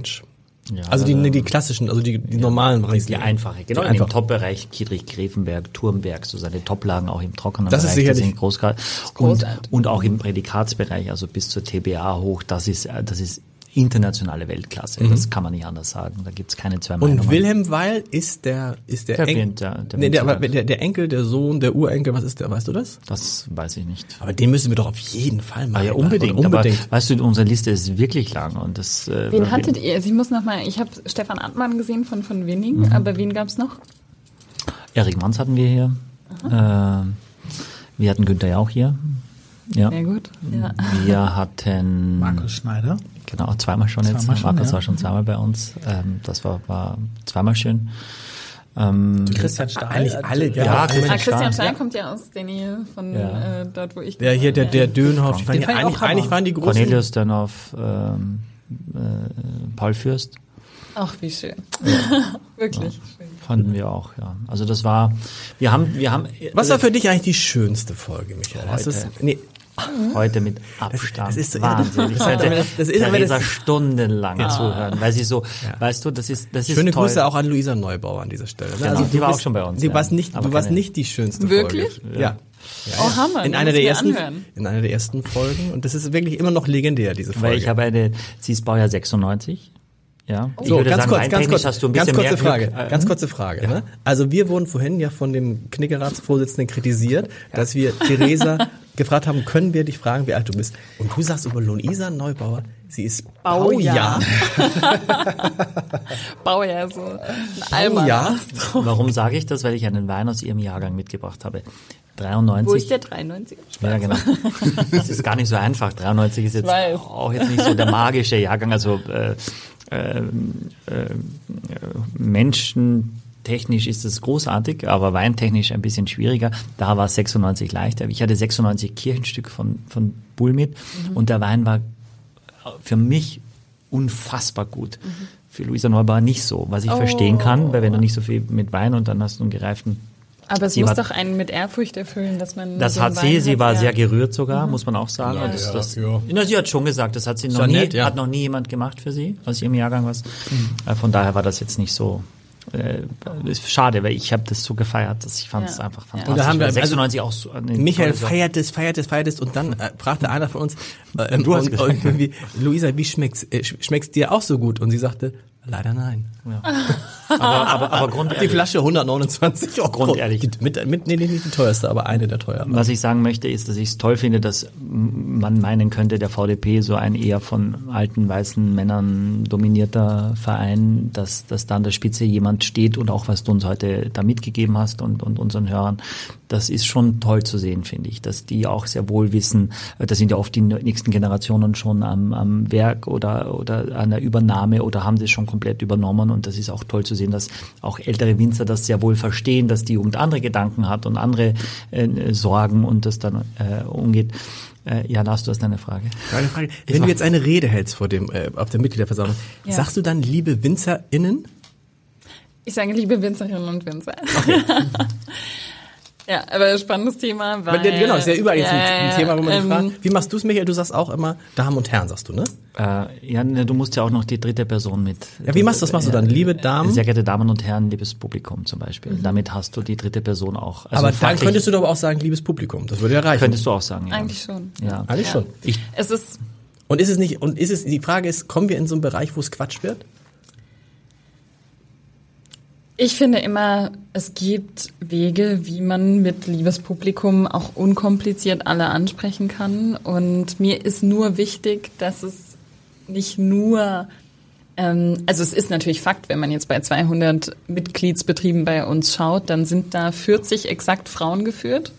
Ja, also die, nee, die klassischen, also die, die normalen die Rieslinge. einfache, genau. Die In dem einfache. Top-Bereich Kiedrich, Grevenberg, Turmberg, so seine Top-Lagen auch im trockenen Das ist Bereich, die sicherlich- sind. Und, und auch im Prädikatsbereich, also bis zur TBA hoch, das ist, das ist internationale Weltklasse. Das kann man nicht anders sagen. Da gibt's keine zwei Mhm. Und Meinungen. Wilhelm Weil ist der, ist der, Der Enkel, Winter- der nee, der, der, der Enkel, der Sohn, der Urenkel, was ist der, weißt du das? Das weiß ich nicht. Aber den müssen wir doch auf jeden Fall Ah, machen. ja, unbedingt. Unbedingt. Aber weißt du, unsere Liste ist wirklich lang und das. Äh, Wen hattet ihr? Also ich muss noch mal, ich habe Stefan Antmann gesehen von von Winning, Mhm. aber wen gab's noch? Erik Manns hatten wir hier. Äh, wir hatten Günther ja auch hier. Ja. Sehr gut. Ja. Wir hatten Markus Schneider. Genau zweimal schon jetzt. Zweimal schon, Markus ja. war schon zweimal bei uns. Ähm, das war, war zweimal schön. Ähm, Christian Stahl. Eigentlich Also, alle, Ja, ja. Christian Ah, Christian Stein. Stein kommt ja aus der Nähe von Ja. äh, dort, wo ich Der hier, der, der Dönhoff, die waren Den ja eigentlich, eigentlich waren die großen. Cornelius Dönhoff, ähm, äh, Paul Fürst Ach, wie schön. Wirklich schön. fanden wir auch, ja. Also das war, wir haben, wir haben Was war für dich eigentlich die schönste Folge, Michael? Das Heute. ist, nee, heute mit Abstand. das ist so- Wahnsinn. Ich das- könnte das- das ist aber Theresa das- stundenlang zuhören, weil sie so, weißt du, das ist, das ist schöne toll. Grüße auch an Luisa Neubauer an dieser Stelle. ne? Genau, die du war bist- auch schon bei uns, Du ja. warst nicht, Aber du warst nicht die schönste Wirklich? Folge. Ja. Oh, Hammer. In den einer der ersten, anhören. in einer der ersten Folgen. Und das ist wirklich immer noch legendär, diese Folge. Weil ich habe eine, sie ist Baujahr 96. Ja. Ich So, ganz sagen, kurz, ganz kurz, hast du ein ganz kurze mehr Frage, Glück. Ganz kurze Frage. Ne? Also wir wurden vorhin ja von dem Knickeratsvorsitzenden kritisiert, dass wir Theresa gefragt haben, können wir dich fragen, wie alt du bist? Und du sagst über Luisa Neubauer, sie ist Baujahr. Baujahr. Baujahr so. Ein. Baujahr. Warum sage ich das? Weil ich einen Wein aus ihrem Jahrgang mitgebracht habe. 93. Wo ist der 93? Ja, genau. Das ist gar nicht so einfach. 93 ist jetzt auch jetzt nicht so der magische Jahrgang. Also äh, äh, äh, menschentechnisch ist es großartig, aber weintechnisch ein bisschen schwieriger. Da war 96 leichter. Ich hatte 96 Kirchenstück von, von Bull mit und der Wein war für mich unfassbar gut. Für Luisa Neubauer nicht so, was ich verstehen kann, weil wenn du nicht so viel mit Wein und dann hast du einen gereiften Aber es Sie muss war- doch einen mit Ehrfurcht erfüllen, dass man. das so hat sie, Wein sie hat, war ja. sehr gerührt sogar, muss man auch sagen. Ja. Das, Ja, das, ja. Na, sie hat schon gesagt, das hat sie noch ja nie, nett, ja. hat noch nie jemand gemacht für sie aus ihrem Jahrgang was. Äh, Von daher war das jetzt nicht so. Äh, ist schade, weil ich habe das so gefeiert, dass ich fand es Ja. einfach fantastisch. Und da haben wir- weil also 96 auch so eine Michael tolle Sache. feiert es, feiert es, feiert es und dann äh, fragte einer von uns, äh, Du hast und, gesagt. und irgendwie, Luisa, wie schmeckt's, äh, sch- schmeckt's dir auch so gut? Und sie sagte, leider nein. Aber, aber, aber Die grundehrlich, Flasche 129 Euro. Grundehrlich. Die- Mit, mit, nee, nicht die teuerste, aber eine der teuren. was ich sagen möchte, ist, dass ich es toll finde, dass man meinen könnte, der VDP so ein eher von alten weißen Männern dominierter Verein, dass, dass da an der Spitze jemand steht und auch was du uns heute da mitgegeben hast und, und unseren Hörern, das ist schon toll zu sehen, finde ich, dass die auch sehr wohl wissen, äh, da sind ja oft die nächsten Generationen schon am, am Werk oder, oder an der Übernahme oder haben das schon komplett übernommen und das ist auch toll zu sehen, dass auch ältere Winzer das sehr wohl verstehen, dass die Jugend andere Gedanken hat und andere äh, Sorgen und das dann äh, umgeht. Äh, ja, Lars, du hast eine Frage. Eine Frage. Wenn du jetzt eine Rede hältst vor dem, äh, auf der Mitgliederversammlung, Ja. sagst du dann, liebe WinzerInnen? Ich sage liebe Winzerinnen und Winzer. ja, aber spannendes Thema, weil... Genau, ist ja überall jetzt ein, Ja, ein Thema, wo man ähm, die fragt. Wie machst du es, Michael? Du sagst auch immer Damen und Herren, sagst du, ne? Äh, ja, ne, du musst ja auch noch die dritte Person mit. Ja, wie machst du das? Machst du dann, liebe Damen? Sehr geehrte Damen und Herren, liebes Publikum zum Beispiel. Damit hast du die dritte Person auch. Also aber dann könntest du doch auch sagen, liebes Publikum. Das würde ja reichen. könntest du auch sagen, ja. Eigentlich schon. Ja. Eigentlich schon. Ich, Es ist Und ist es nicht, und ist es, die Frage ist, kommen wir in so einen Bereich, wo es Quatsch wird? Ich finde immer, es gibt Wege, wie man mit Liebespublikum auch unkompliziert alle ansprechen kann. Und mir ist nur wichtig, dass es nicht nur, ähm, also es ist natürlich Fakt, wenn man jetzt bei 200 Mitgliedsbetrieben bei uns schaut, dann sind da 40 exakt Frauen geführt.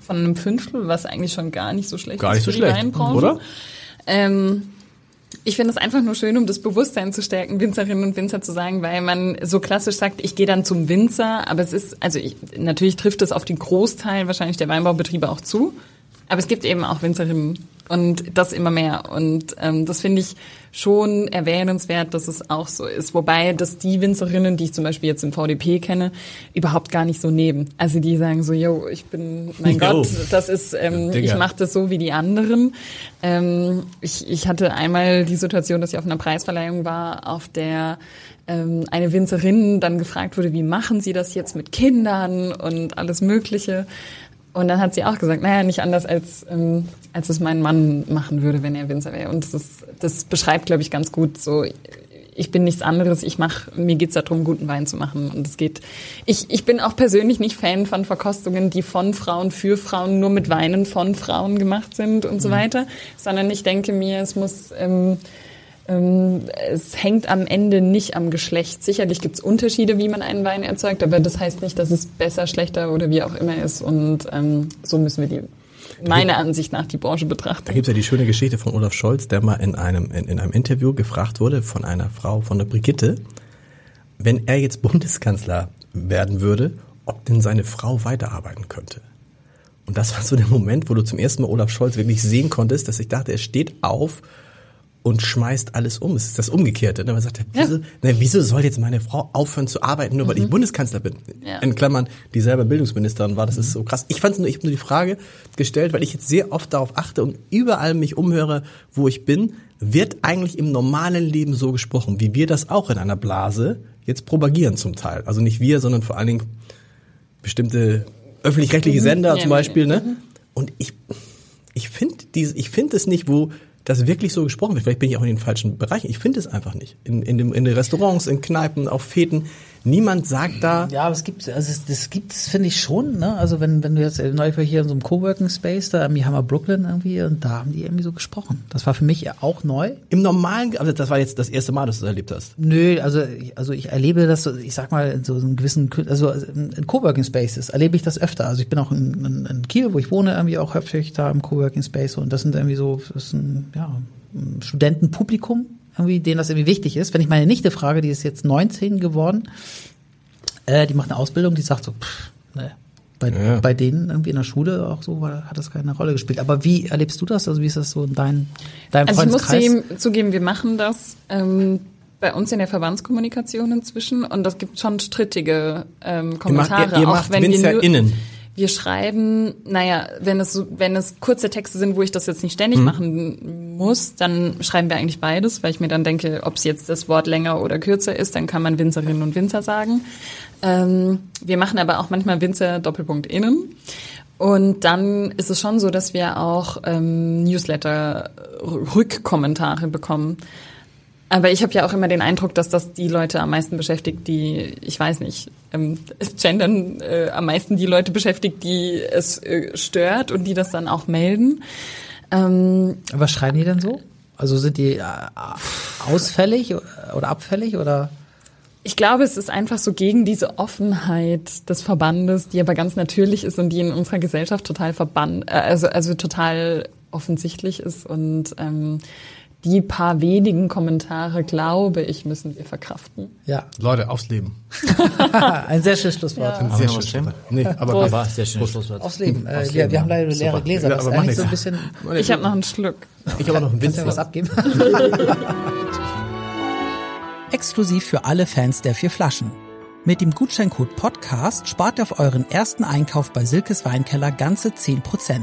Von einem Fünftel, was eigentlich schon gar nicht so schlecht Gar ist nicht so für die schlecht, Weinbranche. oder? Ähm, ich finde es einfach nur schön, um das Bewusstsein zu stärken, Winzerinnen und Winzer zu sagen, weil man so klassisch sagt, ich gehe dann zum Winzer, aber es ist, also ich, natürlich trifft es auf den Großteil wahrscheinlich der Weinbaubetriebe auch zu, aber es gibt eben auch Winzerinnen und das immer mehr und ähm, das finde ich schon erwähnenswert, dass es auch so ist, wobei das die Winzerinnen, die ich zum Beispiel jetzt im VDP kenne, überhaupt gar nicht so nehmen. Also die sagen so, yo, ich bin, mein Yo. Gott, das ist, ähm, Digga. ich mache das so wie die anderen. Ähm, ich, ich hatte einmal die Situation, dass ich auf einer Preisverleihung war, auf der ähm, eine Winzerin dann gefragt wurde, wie machen Sie das jetzt mit Kindern und alles Mögliche. Und dann hat sie auch gesagt, naja, nicht anders als, ähm, als es mein Mann machen würde, wenn er Winzer wäre. Und das, ist, das beschreibt, glaube ich, ganz gut so, ich bin nichts anderes, ich mach, mir geht's darum, guten Wein zu machen. Und es geht. Ich, ich bin auch persönlich nicht Fan von Verkostungen, die von Frauen für Frauen nur mit Weinen von Frauen gemacht sind und so weiter, sondern ich denke mir, es muss ähm, es hängt am Ende nicht am Geschlecht. Sicherlich gibt's Unterschiede, wie man einen Wein erzeugt, aber das heißt nicht, dass es besser, schlechter oder wie auch immer ist. Und ähm, so müssen wir die, meiner Ansicht nach, die Branche Da betrachten. gibt's ja die schöne Geschichte von Olaf Scholz, der mal in einem, in, in einem Interview gefragt wurde von einer Frau, von der Brigitte, wenn er jetzt Bundeskanzler werden würde, ob denn seine Frau weiterarbeiten könnte. Und das war so der Moment, wo du zum ersten Mal Olaf Scholz wirklich sehen konntest, dass ich dachte, er steht auf und schmeißt alles um. Es ist das Umgekehrte. Ne? Man sagt, wieso, ne, wieso soll jetzt meine Frau aufhören zu arbeiten, nur weil ich Bundeskanzler bin? Ja. In Klammern, die selber Bildungsministerin war, das ist so krass. Ich fand nur, ich habe nur die Frage gestellt, weil ich jetzt sehr oft darauf achte und überall mich umhöre, wo ich bin, wird eigentlich im normalen Leben so gesprochen, wie wir das auch in einer Blase jetzt propagieren zum Teil. Also nicht wir, sondern vor allen Dingen bestimmte öffentlich-rechtliche Sender Ja, zum ja. Beispiel, ne? Und ich, ich finde diese, ich finde es nicht, wo das wirklich so gesprochen wird. Vielleicht bin ich auch in den falschen Bereichen. Ich finde es einfach nicht. In, in, dem, in den Restaurants, in Kneipen, auf Feten. Niemand sagt da, Ja, aber es gibt, also es, das gibt's, finde ich schon, ne? Also wenn, wenn du jetzt neulich war hier in so einem Coworking Space, da irgendwie Hammer Brooklyn irgendwie, und da haben die irgendwie so gesprochen. Das war für mich auch neu. im normalen, also das war jetzt das erste Mal, dass du das erlebt hast. Nö, also ich, also ich erlebe das, ich sag mal, in so einem gewissen, also in in Coworking Spaces erlebe ich das öfter. Also ich bin auch in, in, in Kiel, wo ich wohne, irgendwie auch häufig da im Coworking Space und das sind irgendwie so, das ist ein, ja, ein Studentenpublikum, irgendwie, denen das irgendwie wichtig ist. Wenn ich meine Nichte frage, die ist jetzt 19 geworden, äh, die macht eine Ausbildung, die sagt so, pff, ne. Bei, Ja. bei denen irgendwie in der Schule auch so war, hat das keine Rolle gespielt. Aber wie erlebst du das? Also wie ist das so in dein, deinem Also ich muss Freundeskreis? zugeben, zugeben, wir machen das ähm, bei uns in der Verbandskommunikation inzwischen und das gibt schon strittige ähm, Kommentare. ihr, ihr auch macht wenn wir nur, WinzerInnen. Wir schreiben, naja, wenn es wenn es kurze Texte sind, wo ich das jetzt nicht ständig machen muss, dann schreiben wir eigentlich beides, weil ich mir dann denke, ob es jetzt das Wort länger oder kürzer ist, dann kann man Winzerinnen und Winzer sagen. Ähm, wir machen aber auch manchmal Winzer Doppelpunkt innen. Und dann ist es schon so, dass wir auch ähm, Newsletter-Rückkommentare bekommen. Aber ich habe ja auch immer den Eindruck, dass das die Leute am meisten beschäftigt, die, ich weiß nicht, ähm, gendern äh, am meisten die Leute beschäftigt, die es äh, stört und die das dann auch melden. Ähm, Was schreiben die denn so? Also sind die äh, ausfällig oder abfällig oder? Ich glaube, es ist einfach so gegen diese Offenheit des Verbandes, die aber ganz natürlich ist und die in unserer Gesellschaft total verband, äh, also also total offensichtlich ist und ähm, die paar wenigen Kommentare, glaube ich, müssen wir verkraften. Ja. Leute, aufs Leben. Ein sehr schönes Schlusswort. Ja. Ein sehr schönes Schlusswort. Nee, aber, Prost. aber sehr schönes Schlusswort. Aufs Leben. Äh, wir, wir haben leider leere Gläser. Ja, Das aber ist mach eigentlich so ein bisschen. Ich habe noch einen Schluck. Ich habe auch noch einen Kannst du Winzer. was abgeben? Exklusiv für alle Fans der vier Flaschen. Mit dem Gutscheincode Podcast spart ihr auf euren ersten Einkauf bei Silkes Weinkeller ganze 10%.